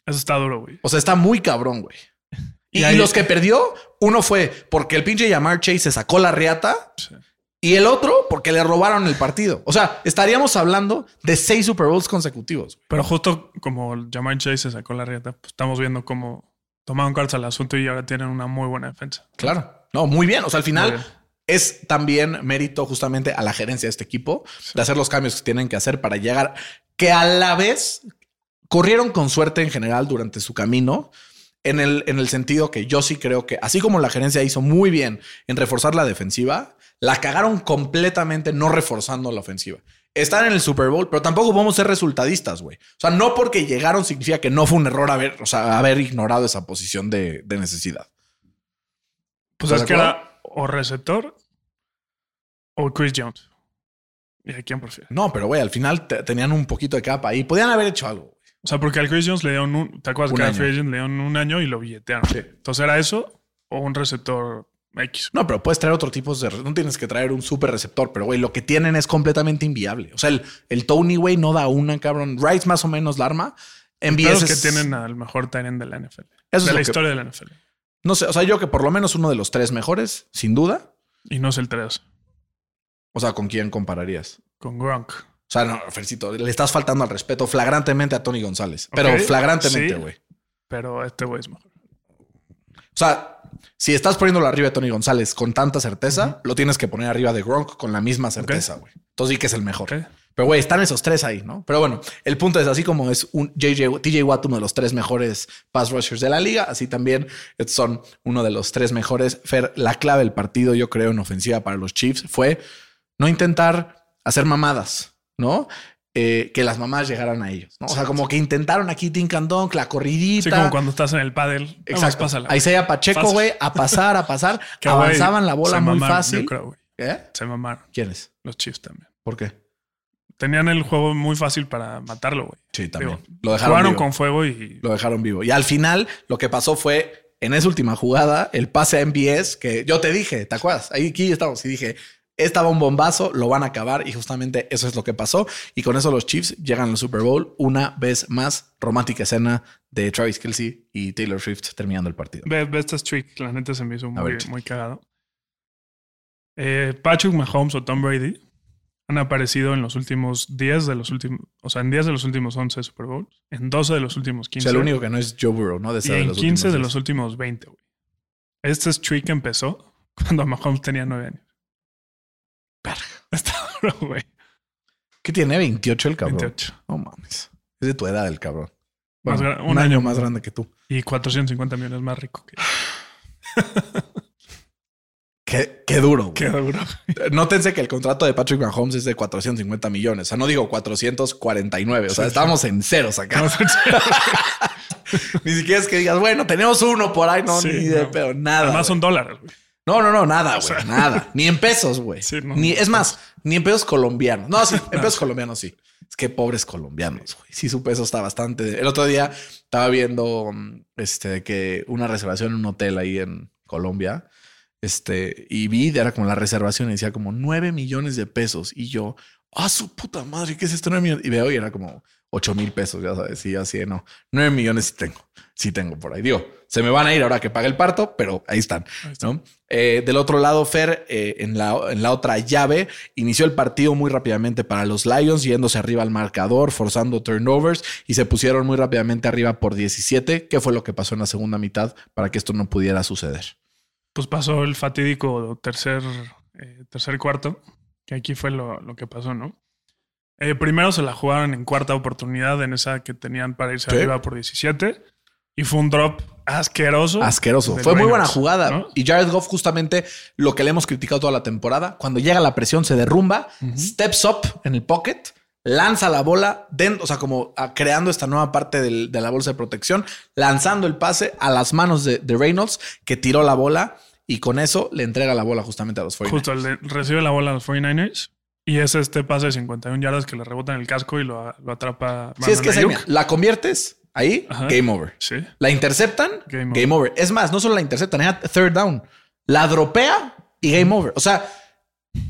Eso está duro, güey. O sea, está muy cabrón, güey. Y, Y y ahí- los que perdió, uno fue porque el pinche Yamar Chase se sacó la riata Sí. y el otro porque le robaron el partido. O sea, estaríamos hablando de seis Super Bowls consecutivos. Pero justo como Jamar Chase se sacó la rieta, pues estamos viendo cómo tomaron cartas al asunto y ahora tienen una muy buena defensa. Claro. No, muy bien. O sea, al final es también mérito justamente a la gerencia de este equipo de hacer los cambios que tienen que hacer para llegar, que a la vez corrieron con suerte en general durante su camino. En el, en el sentido que yo sí creo que, así como la gerencia hizo muy bien en reforzar la defensiva, la cagaron completamente no reforzando la ofensiva. Están en el Super Bowl, pero tampoco podemos ser resultadistas, güey. O sea, no porque llegaron significa que no fue un error haber, o sea, haber ignorado esa posición de, de necesidad. Pues ¿Estás es que era o receptor o Chris Jones. ¿Y a quién prefiere? No, pero güey, al final te- tenían un poquito de capa ahí. Podían haber hecho algo. güey. O sea, porque al Chris Jones le dieron un. ¿Te acuerdas Un que al le dieron un año y lo billetearon? Entonces era eso o un receptor X. No, pero puedes traer otro tipo de... No tienes que traer un super receptor, pero güey, lo que tienen es completamente inviable. O sea, el, el Tony, güey, no da una, cabrón. Rice más o menos la arma. Envíes es que tienen al mejor tight de la NFL. es de lo la que- historia de la NFL. No sé, o sea, yo que por lo menos uno de los tres mejores, sin duda. Y no es el 3 O sea, ¿con quién compararías? con Gronk. O sea, no, Fercito, le estás faltando al respeto flagrantemente a Tony González. Pero flagrantemente, sí. güey. Pero este güey es mejor. O sea, si estás poniéndolo arriba de Tony González con tanta certeza, lo tienes que poner arriba de Gronk con la misma certeza, güey. Entonces sí que es el mejor. Pero güey, están esos tres ahí, ¿no? Pero bueno, el punto es así como es un JJ, TJ Watt, uno de los tres mejores pass rushers de la liga, así también son uno de los tres mejores. Fer, la clave del partido, yo creo, en ofensiva para los Chiefs fue no intentar hacer mamadas, ¿no? Eh, que las mamás llegaran a ellos, ¿no? O sea, como que intentaron aquí Tink and Dunk, la corridita. Sí, como cuando estás en el pádel. Exacto. Pásala, Ahí se iba Pacheco, güey, a pasar, a pasar. Que, avanzaban la bola muy mamaron, fácil. Yo creo, güey. ¿Eh? Se mamaron. ¿Quiénes? Los Chiefs también. ¿Por qué? Tenían el juego muy fácil para matarlo, güey. Sí, también. Digo, lo dejaron Jugaron vivo. con fuego y Lo dejaron vivo. Y al final, lo que pasó fue en esa última jugada, el pase a MBS, que yo te dije, ¿te acuerdas? Ahí aquí estamos y dije, estaba un bombazo, lo van a acabar y justamente eso es lo que pasó. Y con eso los Chiefs llegan al Super Bowl una vez más. Romántica escena de Travis Kelsey y Taylor Swift terminando el partido. ve, ve esta streak. La neta se me hizo muy, ver, muy cagado. Eh, Patrick Mahomes o Tom Brady han aparecido en los últimos 10 de los últimos, o sea, en 10 de los últimos 11 Super Bowls, en 12 de los últimos O 15. sea, el único que no es Joe Burrow, ¿no? De, y de en los 15 de los últimos 20, güey. Este streak empezó cuando Mahomes tenía 9 años. Verga. Está duro, güey. ¿Qué tiene? 28 el cabrón. 28. No mames. Es de tu edad el cabrón. Más Bueno, un, un año año más más. grande que tú. Y 450 millones más rico que Qué, qué duro. güey. Qué duro. Nótense que el contrato de Patrick Mahomes es de 450 millones. O sea, no digo 449. O sea, Sí, sí. estamos en ceros acá. ni siquiera es que digas, bueno, tenemos uno por ahí. No, Sí, ni de no. pedo. Nada. Son güey. dólares, güey. No, no, no, nada, güey. sea. Nada. Ni en pesos, güey. Sí, no, ni, es más, ni en pesos colombianos. No, sí, en pesos colombianos sí. Es que pobres colombianos, güey. Sí, su peso está bastante. El otro día estaba viendo mm, este, que una reservación en un hotel ahí en Colombia. Este, y vi, era como la reservación y decía como 9 millones de pesos. Y yo, ah, su puta madre, ¿qué es esto? 9 millones. Y veo y era como 8 mil pesos, ya sabes. Y yo así, no, 9 millones tengo. Sí tengo por ahí. Digo, se me van a ir ahora que pague el parto, pero ahí están. Ahí está. ¿no? Eh, del otro lado, Fer, eh, en, la, en la otra llave, inició el partido muy rápidamente para los Lions, yéndose arriba al marcador, forzando turnovers y se pusieron muy rápidamente arriba por 17. ¿Qué fue lo que pasó en la segunda mitad para que esto no pudiera suceder? Pues pasó el fatídico tercer, eh, tercer cuarto, que aquí fue lo, lo que pasó, ¿no? Primero se la jugaron en cuarta oportunidad, en esa que tenían para irse arriba por 17. Y fue un drop asqueroso. Asqueroso. Fue muy buena jugada. ¿no? Y Jared Goff, justamente lo que le hemos criticado toda la temporada, cuando llega la presión se derrumba, steps up en el pocket, lanza la bola, dentro, o sea, como ah, creando esta nueva parte del- de la bolsa de protección, lanzando el pase a las manos de, de Reynolds, que tiró la bola y con eso le entrega la bola justamente a los 49ers. Justo, le- recibe la bola a los 49ers. Y es este pase de 51 yardas que le rebota en el casco y lo, lo atrapa. Si es que Brandon la conviertes ahí, Ajá. game over. Sí. La interceptan, Game game, over. Es más, no solo la interceptan, era third down. La dropea y game over. O sea,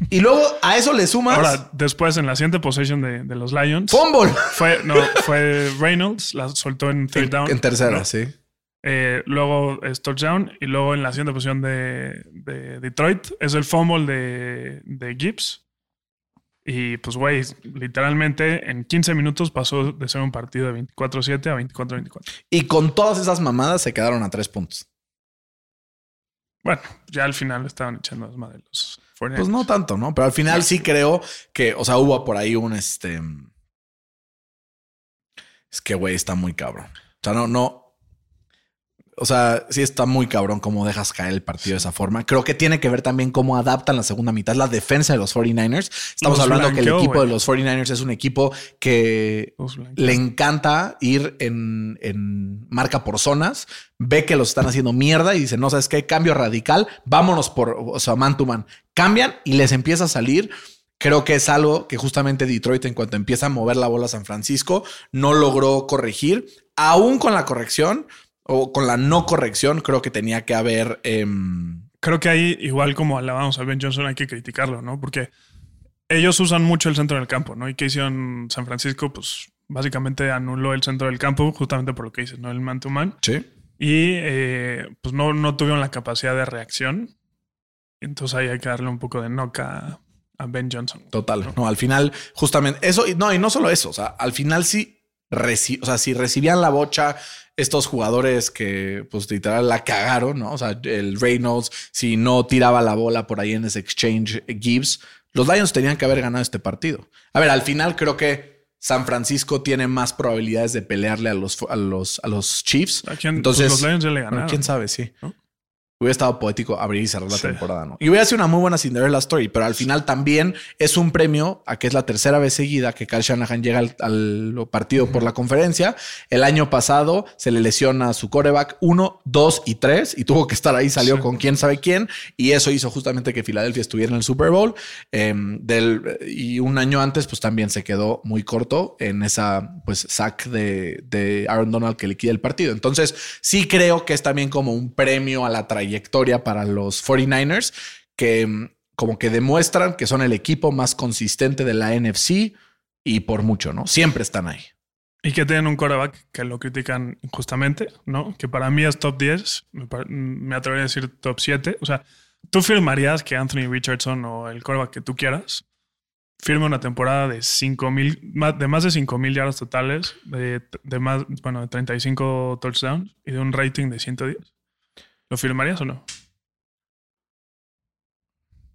y luego a eso le sumas Ahora, después en la siguiente possession de, de los Lions, fumble. fue, no, fue Reynolds, la soltó en third down. En tercera, ¿no? sí. Eh, luego es touchdown y luego en la siguiente posición de, de Detroit es el fumble de, de Gibbs. Y pues, güey, literalmente en 15 minutos pasó de ser un partido de 24-7 a 24-24. Y con todas esas mamadas se quedaron a tres puntos. Bueno, ya al final estaban echando las madres los 49ers. Pues no tanto, ¿no? Pero al final sí creo que, o sea, hubo por ahí un este. Es que, güey, está muy cabrón. O sea, no, no. O sea, sí está muy cabrón cómo dejas caer el partido de esa forma. Creo que tiene que ver también cómo adaptan la segunda mitad, la defensa de los 49ers. Estamos Los hablando que el equipo de los 49ers es un equipo que le encanta ir en, en marca por zonas, ve que los están haciendo mierda y dice, no, ¿sabes qué? Cambio radical, vámonos por, o sea, man to man. Cambian y les empieza a salir. Creo que es algo que justamente Detroit, en cuanto empieza a mover la bola a San Francisco, no logró corregir. Aún con la corrección o con la no corrección, creo que tenía que haber... em, Creo que ahí, igual como alabamos a Ben Johnson, hay que criticarlo, ¿no? Porque ellos usan mucho el centro del campo, ¿no? Y que hicieron San Francisco, pues básicamente anuló el centro del campo justamente por lo que dices, ¿no? El man to man. sí. Y eh, pues no, no tuvieron la capacidad de reacción. Entonces ahí hay que darle un poco de noca a Ben Johnson. Total. No, al final, justamente eso, no, y no solo eso. O sea, al final sí, reci- o sea, si recibían la bocha estos jugadores que, pues literal la cagaron, ¿no? O sea, el Reynolds, si no tiraba la bola por ahí en ese exchange eh, Gibbs, los Lions tenían que haber ganado este partido. A ver, al final creo que San Francisco tiene más probabilidades de pelearle a los, a los, a los Chiefs. ¿A quién? Entonces, Pues los Lions ya le ganaron. quién sabe, sí. ¿No? Hubiera estado poético abrir y cerrar la Sí. temporada, ¿no? Y hubiera sido una muy buena Cinderella Story, pero al final también es un premio a que es la tercera vez seguida que Kyle Shanahan llega al, al partido por la conferencia. El año pasado se le lesiona a su coreback 1, 2 y 3 y tuvo que estar ahí, salió Sí. con quién sabe quién y eso hizo justamente que Filadelfia estuviera en el Super Bowl. Eh, del, y un año antes, pues también se quedó muy corto en esa pues sack de, de Aaron Donald que liquida el partido. Entonces, sí creo que es también como un premio a la trayectoria para los 49ers que mm, como que demuestran que son el equipo más consistente de la NFC y por mucho, ¿no? Siempre están ahí. Y que tienen un quarterback que lo critican injustamente, ¿no? Que para mí es top 10, me, atrevería a decir top 7. O sea, ¿tú firmarías que Anthony Richardson o el quarterback que tú quieras firme una temporada de 5 mil, de más de 5 mil yardas totales, de, de más, bueno, de 35 touchdowns y de un rating de 110? ¿Lo firmarías o no?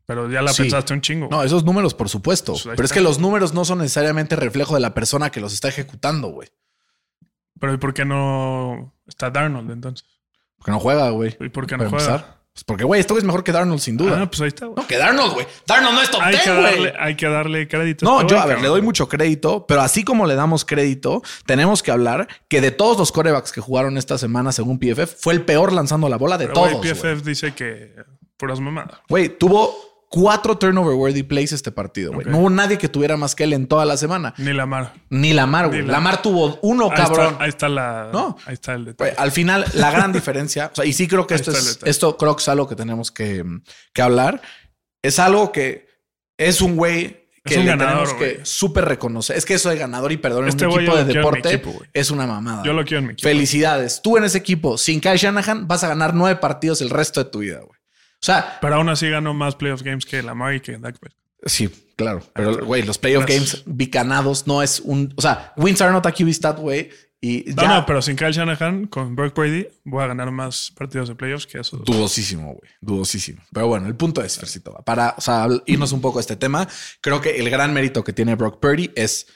Pero ya la Sí. pensaste un chingo. No, esos números, por supuesto. Pues Pero es que los números no son necesariamente reflejo de la persona que los está ejecutando, güey. Pero ¿y por qué no está Darnold entonces? Porque no juega, güey. ¿Y por qué no juega? empezar. Pues porque, güey, esto es mejor que Darnold, sin duda. Ah, pues ahí está. güey. No, que Darnold, güey. Darnold no es top hay, 10, que darle, hay que darle crédito. No, yo, a ver, le doy mucho crédito, pero así como le damos crédito, tenemos que hablar que de todos los corebacks que jugaron esta semana, según PFF, fue el peor lanzando la bola de Pero, todos. güey. PFF dice que puras mamadas. Güey, tuvo cuatro turnover worthy plays este partido, güey. Ok. No hubo nadie que tuviera más que él en toda la semana. Ni Lamar. Ni Lamar, güey. La- Lamar tuvo uno, Ahí cabrón. está, ahí está la. No. Ahí está el detalle. al final, la gran diferencia, o sea, y sí creo que Ahí esto es, esto creo que es algo que tenemos que, que hablar. Es algo que es un güey que Es un le ganador, tenemos que súper reconocer. Es que eso de ganador y perdón Este en un equipo de deporte equipo, es una mamada. Yo lo quiero en mi equipo. Felicidades. Tú en ese equipo, sin Kyle Shanahan, vas a ganar nueve partidos el resto de tu vida, güey. O sea, Pero aún así ganó más playoff games que Lamar y que Dak sí, claro. Pero, güey, los playoff games bicanados no es un... O sea, wins are not a QB stat, güey. Y No, ya... no, pero sin Kyle Shanahan, con Brock Brady, voy a ganar más partidos de playoffs que esos. Dudosísimo, güey. Dudosísimo. Pero bueno, el punto es, Fercito, para o sea, irnos un poco a este tema, creo que el gran mérito que tiene Brock Purdy es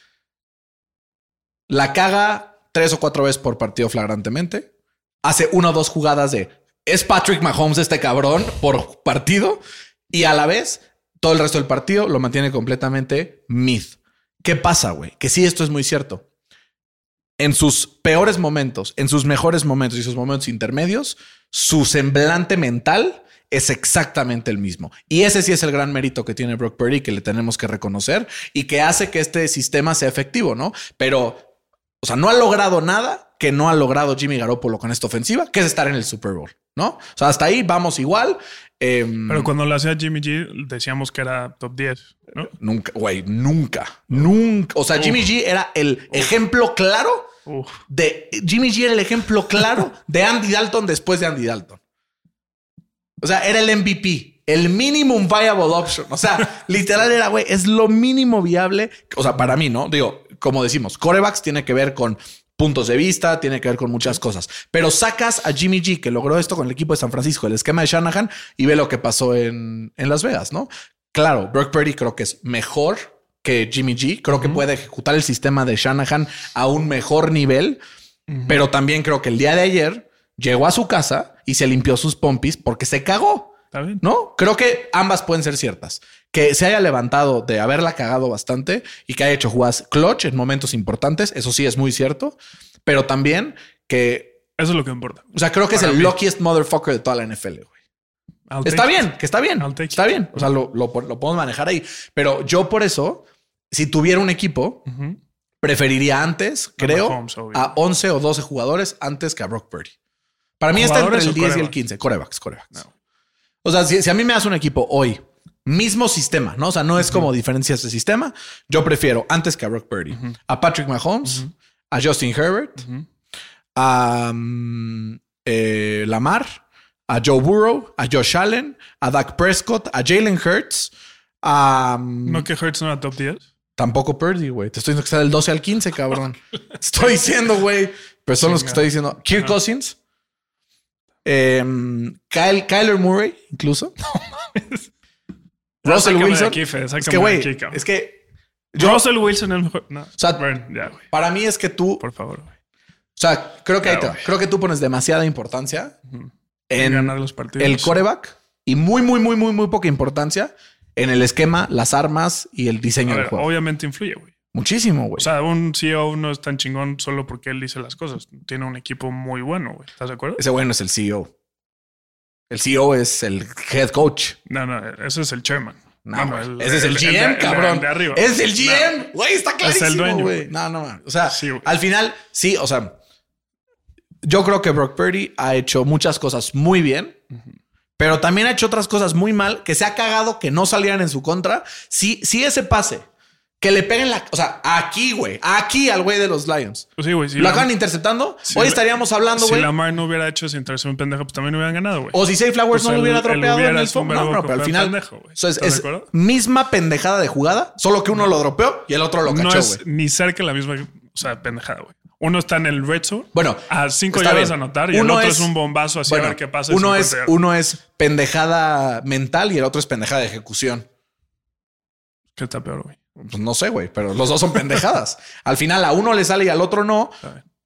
la caga tres o cuatro veces por partido flagrantemente, hace una o dos jugadas de es Patrick Mahomes este cabrón por partido y a la vez todo el resto del partido lo mantiene completamente mid. ¿Qué pasa, güey? Que sí, esto es muy cierto. En sus peores momentos, en sus mejores momentos y sus momentos intermedios, su semblante mental es exactamente el mismo. Y ese sí es el gran mérito que tiene Brock Purdy que le tenemos que reconocer y que hace que este sistema sea efectivo, ¿no? Pero, o sea, no ha logrado nada que no ha logrado Jimmy Garoppolo con esta ofensiva, que es estar en el Super Bowl, ¿no? O sea, hasta ahí vamos igual. Em, Pero cuando lo hacía Jimmy G, decíamos que era top 10, ¿no? Nunca, güey, nunca, nunca. O sea, Jimmy G era el ejemplo claro Uf. de Jimmy G era el ejemplo claro de Andy Dalton después de Andy Dalton. O sea, era el MVP, el minimum viable option. O sea, literal era, güey, es lo mínimo viable. O sea, para mí, ¿no? Digo, como decimos, corebacks tiene que ver con puntos de vista, tiene que ver con muchas cosas. Pero sacas a Jimmy G, que logró esto con el equipo de San Francisco, el esquema de Shanahan, y ve lo que pasó en, en Las Vegas, ¿no? Claro, Brock Purdy creo que es mejor que Jimmy G. Creo que puede ejecutar el sistema de Shanahan a un mejor nivel, pero también creo que el día de ayer llegó a su casa y se limpió sus pompis porque se cagó. ¿No? Creo que ambas pueden ser ciertas. Que se haya levantado de haberla cagado bastante y que haya hecho jugadas clutch en momentos importantes, eso sí es muy cierto, pero también que, Eso es lo que importa. o sea, creo que es el mí. luckiest motherfucker de toda la NFL, güey. Está it. bien, que está bien, está it. bien. O sea, lo, lo, lo podemos manejar ahí. Pero yo por eso, si tuviera un equipo, preferiría antes, creo, Mahomes, a 11 o 12 jugadores antes que a Brock Purdy. Para mí está entre ¿Jugadores el o 10 y el corebacks? 15. Corebacks, corebacks. O sea, si, si a mí me das un equipo hoy, mismo sistema, ¿no? O sea, no es como diferencias de sistema. Yo prefiero antes que a Brock Purdy, a Patrick Mahomes, a Justin Herbert, a mm, eh, Lamar, a Joe Burrow, a Josh Allen, a Dak Prescott, a Jalen Hurts, a... mm, ¿No que Hurts no era top 10? Tampoco Purdy, güey. Te estoy diciendo que está del 12 al 15, cabrón. estoy diciendo, güey. Pero son los que estoy diciendo. Kirk Cousins. Em, Kyle, Kyler Murray, incluso. Russell sácame de Wilson. aquí, Fede, es que, güey, es que yo, Russell Wilson es el mejor. No. sea, ya, para mí es que tú, Por favor, o sea, creo que, ahí Ya, güey. creo que tú pones demasiada importancia en en ganar los partidos. el coreback y muy, muy, muy, muy, muy poca importancia en el esquema, las armas y el diseño del juego. obviamente influye, güey. Muchísimo, güey. O sea, un CEO no es tan chingón solo porque él dice las cosas. Tiene un equipo muy bueno, güey. ¿Estás de acuerdo? Ese güey no es el CEO. El CEO es el head coach. No, no, ese es el chairman. No, Bueno, el- ese es el, GM, de- el de- cabrón. el de arriba. Es el No. GM, güey. Está Es clarísimo, el dueño, güey. No, no, no. O sea, Sí, al final, sí, o sea, yo creo que Brock Purdy ha hecho muchas cosas muy bien, pero también ha hecho otras cosas muy mal, que se ha cagado que no salieran en su contra. Si, si ese pase, que le peguen la, o sea, aquí, güey, aquí al güey de los Lions. Pues sí, güey. Si lo acaban interceptando. si Hoy estaríamos hablando, Si güey. Lamar no hubiera hecho esa interacción pendeja, pues también hubieran ganado, güey. O si Say Flowers Pues no lo hubiera el tropeado en el es fumble. No, no, pero al final pendejo, es, ¿Estás de es misma pendejada de jugada, solo que uno lo dropeó y el otro lo no cachó, es güey. ni cerca la misma, o sea, pendejada, güey. Uno está en el red zone. Bueno, a cinco yardas a anotar y el otro es, un bombazo así bueno, a ver qué pasa. Uno es, 50 yardas. uno es pendejada mental y el otro es pendejada de ejecución. ¿Qué está peor, güey? Pues no sé, güey, pero los dos son pendejadas. al final a uno le sale y al otro no.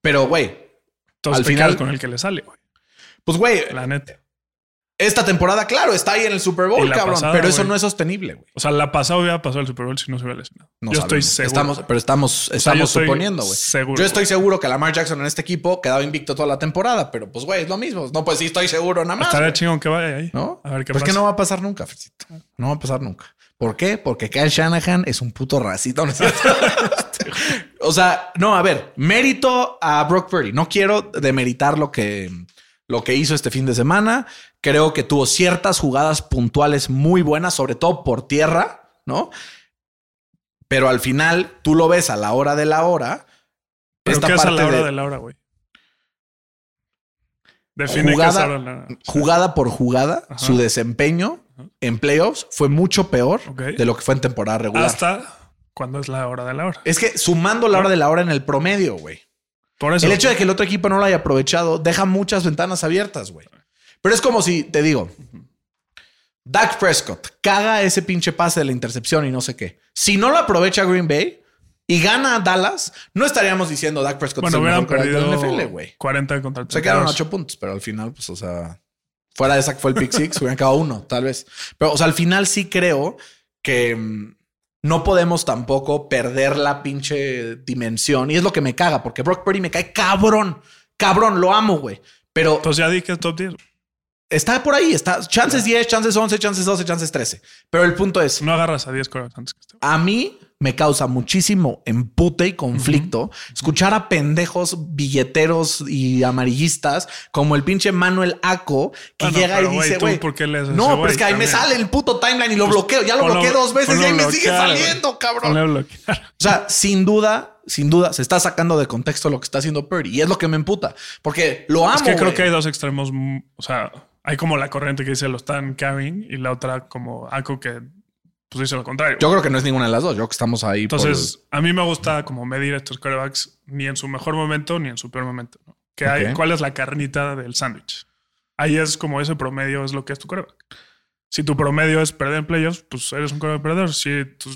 Pero, güey, Al final- con el que le sale, güey. pues, güey, La neta. esta temporada, claro, está ahí en el Super Bowl, cabrón. pasada, pero eso no es sostenible, güey. O sea, la pasada hubiera pasado el Super Bowl si no se hubiera lesionado. No yo estoy seguro. Estamos, pero estamos, estamos suponiendo, güey. seguro, Yo estoy seguro que Lamar Jackson en este equipo quedaba invicto toda la temporada, pero pues, güey, es lo mismo. No, pues sí, estoy seguro nada más. Estaría chingón que vaya ahí. ¿No? A ver qué Pero es pasa. que no va a pasar nunca, Fercito. No va a pasar nunca. ¿Por qué? Porque Kyle Shanahan es un puto racista. ¿no o sea, no, a ver, mérito a Brock Purdy. No quiero demeritar lo que, lo que hizo este fin de semana. Creo que tuvo ciertas jugadas puntuales muy buenas, sobre todo por tierra, ¿no? Pero al final tú lo ves a la hora de la hora. ¿Pero esta qué es a parte la hora de- de, la hora, güey? Define Jugada- la jugada por jugada, Ajá. su desempeño en playoffs fue mucho peor de lo que fue en temporada regular. Hasta cuando es la hora de la hora. Es que sumando la hora de la hora en el promedio, güey. Por eso. El hecho de que el otro equipo no lo haya aprovechado deja muchas ventanas abiertas, güey. Pero es como si te digo, Dak Prescott caga ese pinche pase de la intercepción y no sé qué. Si no lo aprovecha Green Bay y gana a Dallas, no estaríamos diciendo Dak Prescott bueno, el hubieran perdido NFL, güey. 40 contra Se quedaron 32. ocho puntos, pero al final, pues, o sea, fuera de esa que fue el pick six, hubieran quedado uno, tal vez. Pero, o sea, al final sí creo que mm, no podemos tampoco perder la pinche dimensión. Y es lo que me caga, porque Brock Purdy me cae cabrón, cabrón, lo amo, güey. Pero Entonces ya di que es top 10. está por ahí, está chances 10, chances 11, chances 12, chances 13. Pero el punto es, No agarras a 10 corebacks antes que este. a mí me causa muchísimo empute y conflicto escuchar a pendejos billeteros y amarillistas como el pinche Manuel Aco que llega y dice, ¿tú güey, no, pero es que ahí me sale el puto timeline y lo bloqueo. Ya lo bloqueé dos veces y ahí me sigue saliendo, cabrón. O sea, sin duda, sin duda, se está sacando de contexto lo que está haciendo Purdy y es lo que me emputa porque lo amo. Es que creo que hay dos extremos. O sea, hay como la corriente que dice lo están carrying y la otra como algo que pues dice lo contrario. Yo creo que no es ninguna de las dos. Yo creo que estamos ahí. por- Entonces, a mí me gusta como medir estos quarterbacks ni en su mejor momento ni en su peor momento. ¿no? Que hay. ¿Cuál es la carnita del sándwich? Ahí es como ese promedio es lo que es tu quarterback. Si tu promedio es perder en playoffs, pues eres un quarterback perdedor. Si tu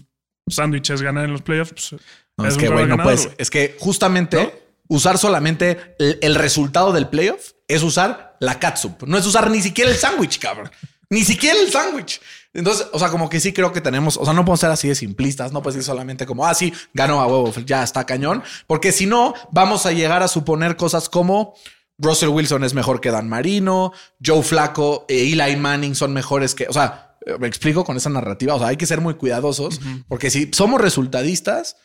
sándwich es ganar en los playoffs, pues No, es que, güey, no puedes. Es que justamente usar solamente el, el resultado del playoff es usar la catsup. No es usar ni siquiera el sándwich, cabrón. Ni siquiera el sándwich. Entonces, o sea, como que sí creo que tenemos, o sea, no podemos ser así de simplistas, no puedes decir solamente como, ah, sí, ganó a huevo, ya está cañón, porque si no, vamos a llegar a suponer cosas como Russell Wilson es mejor que Dan Marino, Joe Flaco e Eli Manning son mejores que, o sea, me explico con esa narrativa, o sea, hay que ser muy cuidadosos, porque si somos resultadistas,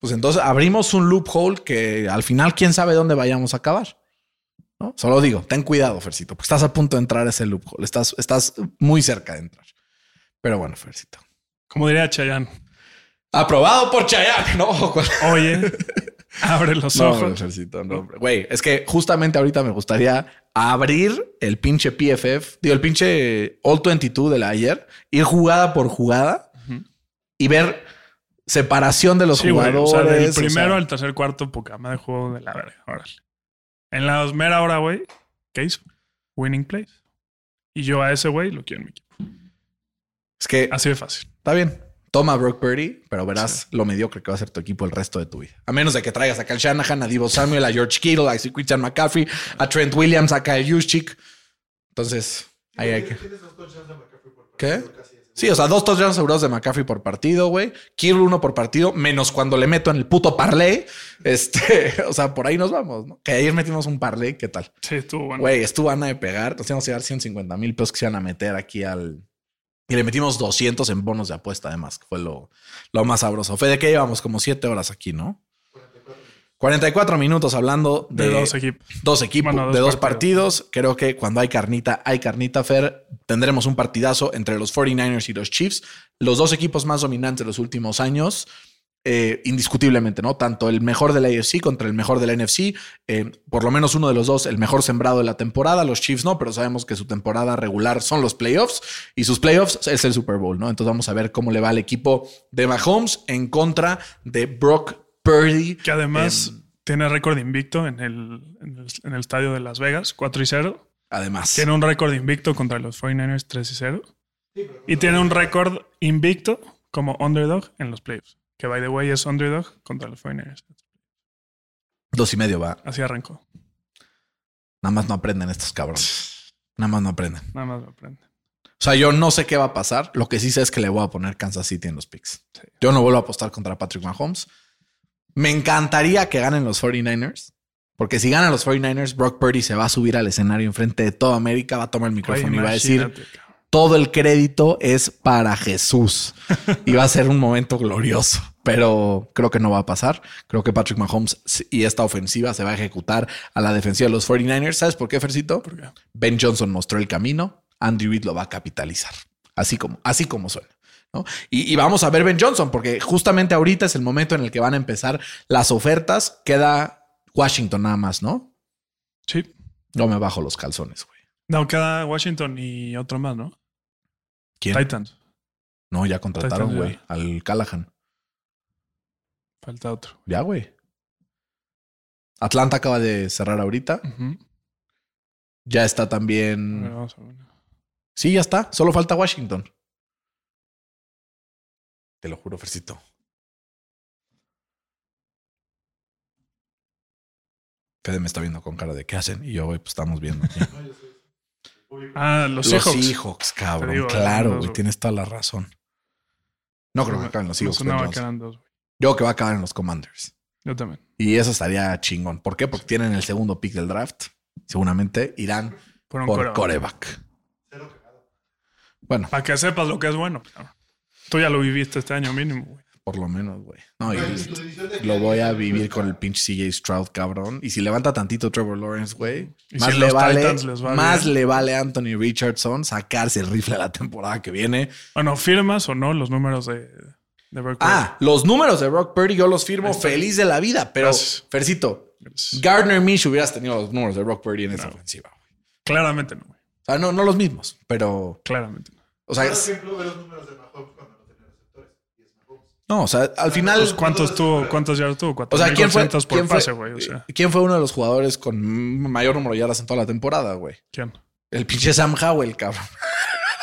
pues entonces abrimos un loophole que al final quién sabe dónde vayamos a acabar. ¿no? Solo digo, ten cuidado, Fercito, porque estás a punto de entrar a ese loophole. Estás, estás muy cerca de entrar. Pero bueno, Fercito. Como diría Chayanne, Aprobado por Chayanne, ¿no? oye, abre los No, ojos. hombre, Fercito, no, hombre. Güey, es que justamente ahorita me gustaría abrir el pinche PFF, digo, el pinche All 22 de la ayer, ir jugada por jugada y ver separación de los Sí, güey. O jugadores. sea, del o primero sea, al tercer cuarto, poca madre juego de la verga. Órale. En la mera hora, güey, ¿qué hizo? Winning plays. Y yo a ese güey lo quiero en mi equipo. Es que Así de fácil. Está bien. Toma Brock Purdy, pero verás lo mediocre que va a ser tu equipo el resto de tu vida. A menos de que traigas a Kyle Shanahan, a Divo Samuel, a George Kittle, a Christian McCaffrey, a Trent Williams, a Kyle Juszczyk. Entonces, ahí hay que. ¿Qué? Sí, o sea, dos touchdowns asegurados de McCaffrey por partido, güey. Kittle uno por partido, menos cuando le meto en el puto parlay. Este, o sea, por ahí nos vamos, ¿no? Que ayer metimos un parlay, ¿qué tal? Sí, estuvo bueno. Güey, estuvo Ana de pegar. Nos íbamos a llevar 150 mil pesos que se iban a meter aquí al. Y le metimos 200 en bonos de apuesta, además, que fue lo, lo más sabroso. Fue de que llevamos como siete horas aquí, ¿no? 44 minutos hablando de, de dos equipos. dos equipos, Bueno, dos de dos partidos. partidos. Creo que cuando hay carnita, hay carnita, Fer. Tendremos un partidazo entre los 49ers y los Chiefs. Los dos equipos más dominantes de los últimos años. Eh, indiscutiblemente, ¿no? Tanto el mejor de la AFC contra el mejor de la NFC. eh, por lo menos uno de los dos, el mejor sembrado de la temporada. Los Chiefs no, pero sabemos que su temporada regular son los playoffs y sus playoffs es el Super Bowl, ¿no? Entonces vamos a ver cómo le va al equipo de Mahomes en contra de Brock Purdy. Que además Em, tiene récord invicto en el, en, el, en el estadio de Las Vegas, 4 y 0. además. Tiene un récord invicto contra los 49ers, 3 y 0. Y tiene un récord invicto como underdog en los playoffs. Que by the way es underdog contra los 49ers. Dos y medio va. Así arrancó. Nada más no aprenden estos cabrones. Nada más no aprenden. Nada más lo aprende. O sea, yo no sé qué va a pasar. Lo que sí sé es que le voy a poner Kansas City en los picks. Yo no vuelvo a apostar contra Patrick Mahomes. Me encantaría que ganen los 49ers. Porque si ganan los 49ers, Brock Purdy se va a subir al escenario enfrente de toda América, va a tomar el micrófono y va a decir. Todo el crédito es para Jesús. y va a ser un momento glorioso. Pero creo que no va a pasar. Creo que Patrick Mahomes y esta ofensiva se va a ejecutar a la defensiva de los 49ers. ¿Sabes por qué, Fercito? ¿Por qué? Ben Johnson mostró el camino. Andy Reid lo va a capitalizar. Así como, así como suena. ¿no? Y, y vamos a ver Ben Johnson, porque justamente ahorita es el momento en el que van a empezar las ofertas. Queda Washington nada más, ¿no? Sí. No me bajo los calzones, güey. No, queda Washington y otro más, ¿no? ¿Quién? Titans. No, ya contrataron, güey, al Callahan. Falta otro. Ya, güey. Atlanta acaba de cerrar ahorita. Ya está ver, también. vamos a ver. Sí, ya está. Solo falta Washington. Te lo juro, Fercito. Fede me está viendo con cara de qué hacen. Y yo, güey, pues estamos viendo. aquí. Ah, los, los Seahawks. Seahawks, cabrón. Digo, claro, dos, güey. Tienes toda la razón. No creo que acaben los Seahawks. dos, güey. Yo creo que va a acabar en los Commanders. Yo también. Y eso estaría chingón. ¿Por qué? Porque tienen el segundo pick del draft. Seguramente irán Por un por coreback. coreback. Bueno, Para que sepas lo que es bueno. Tú ya lo viviste este año mínimo, güey. Por lo menos, güey. No, y lo voy a vivir con el pinche CJ Stroud, cabrón. Y si levanta tantito Trevor Lawrence, güey, más, si le vale, Titans les va más le vale a Anthony Richardson sacarse el rifle la temporada que viene. Bueno, ¿firmas o no los números de, de Brock Ah, los números de Brock Purdy yo los firmo feliz de la vida, pero Gracias. Fercito, Purdy? Gardner Minshew hubieras tenido los números de Brock Purdy en esa ofensiva. güey. Claramente no, güey. O sea, no, no los mismos, pero, Claramente no. o sea, es- los números de Mahomes cuando no tenía receptores. Y es Mahomes. No, o sea, al final, Pues, ¿Cuántos tuvo? ¿Cuántos yardas tuvo? o sea, ¿quién fue, 4.400 por quién pase, güey. O sea, quién fue uno de los jugadores con mayor número de yardas en toda la temporada, güey? ¿quién? El pinche Sam Howell, cabrón.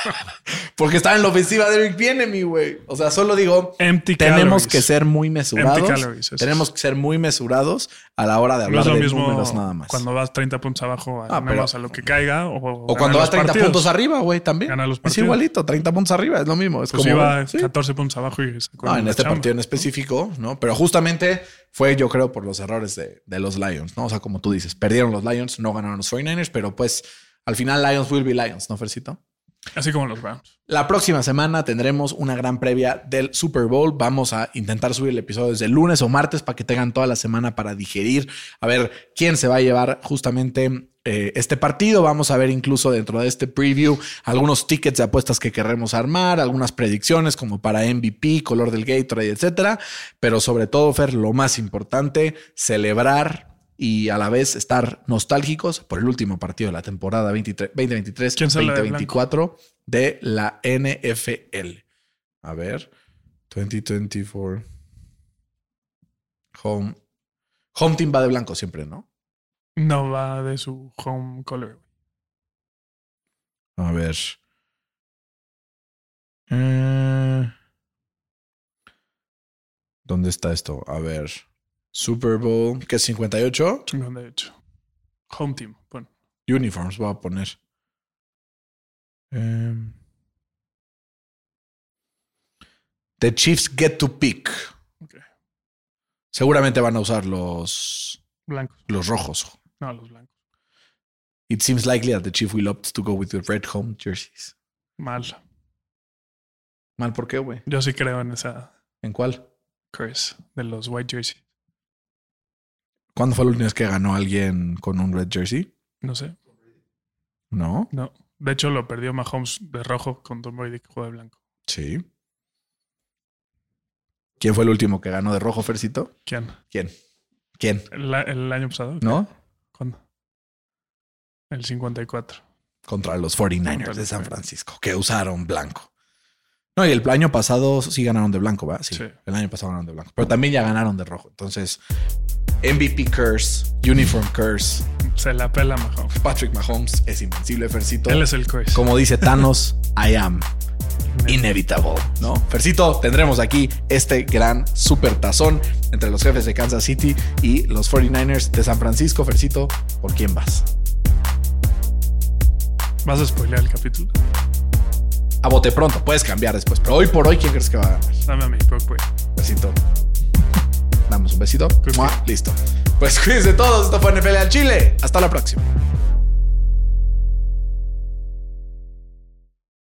Porque estaba en la ofensiva de Eric Bienemy, güey. O sea, solo digo, Empty tenemos calories. que ser muy mesurados. Empty calories, tenemos que ser muy mesurados a la hora de No hablar es lo de mismo números nada más. cuando vas 30 puntos abajo, a, Ah, pero- a lo que caiga. O, cuando vas 30 partidos. puntos arriba, güey, también. Ganar los es partidos. igualito, 30 puntos arriba, es lo mismo. Es Pues como. iba sí. 14 puntos abajo y No, en este chamba. partido en específico, ¿no? Pero justamente fue, yo creo, por los errores de, de los Lions, ¿no? O sea, como tú dices, perdieron los Lions, no ganaron los 49ers, pero pues al final Lions will be Lions, ¿no, Fercito? Así como los Browns. La próxima semana tendremos una gran previa del Super Bowl. Vamos a intentar subir el episodio desde lunes o martes para que tengan toda la semana para digerir, a ver quién se va a llevar justamente eh, este partido. Vamos a ver incluso dentro de este preview algunos tickets de apuestas que querremos armar, algunas predicciones como para MVP, color del Gatorade, etcétera. Pero sobre todo, Fer, lo más importante, celebrar y a la vez estar nostálgicos por el último partido de la temporada 23 2023 ¿Quién sale de 2024 de la NFL. A ver, 2024 Home Home Team va de blanco siempre, ¿no? No va de su home color. A ver. Eh, ¿Dónde está esto? A ver. Super Bowl, que es 58. 58. Home team. Bueno, Uniforms voy a poner. Em, the Chiefs get to pick. Ok. Seguramente van a usar los, Blancos. los rojos. No, los blancos. It seems likely that the Chief will opt to go with the red home jerseys. Mal. Mal, ¿por qué, güey? Yo sí creo en esa ¿En cuál? curse de los white jersey. ¿Cuándo fue la última vez que ganó alguien con un red jersey? No sé. No. No. De hecho, lo perdió Mahomes de rojo con Tom Brady que juega de blanco. Sí. ¿Quién fue el último que ganó de rojo, Fercito? ¿Quién? ¿Quién? ¿Quién? ¿El, el año pasado? ¿No? ¿Cuándo? El 54. Contra los 49ers Contra de San 49ers. Francisco, que usaron blanco. No, y el año pasado sí ganaron de blanco, ¿verdad? Sí, Sí. El año pasado ganaron de blanco. Pero también ya ganaron de rojo. Entonces, MVP curse, uniform curse. Se la pela Mahomes. Patrick Mahomes es invencible, Fercito. Él es el curse. Como dice Thanos, I am inevitable, ¿no? Fercito, tendremos aquí este gran super tazón entre los jefes de Kansas City y los 49ers de San Francisco. Fercito, ¿por quién vas? ¿Vas a spoilear el capítulo? A bote pronto, puedes cambiar después, pero hoy por hoy, ¿quién crees que va a ganar? Dame a mi Brock Purdy. Besito. Damos un besito. Listo. Pues cuídense todos. Esto fue NFL al Chile. Hasta la próxima.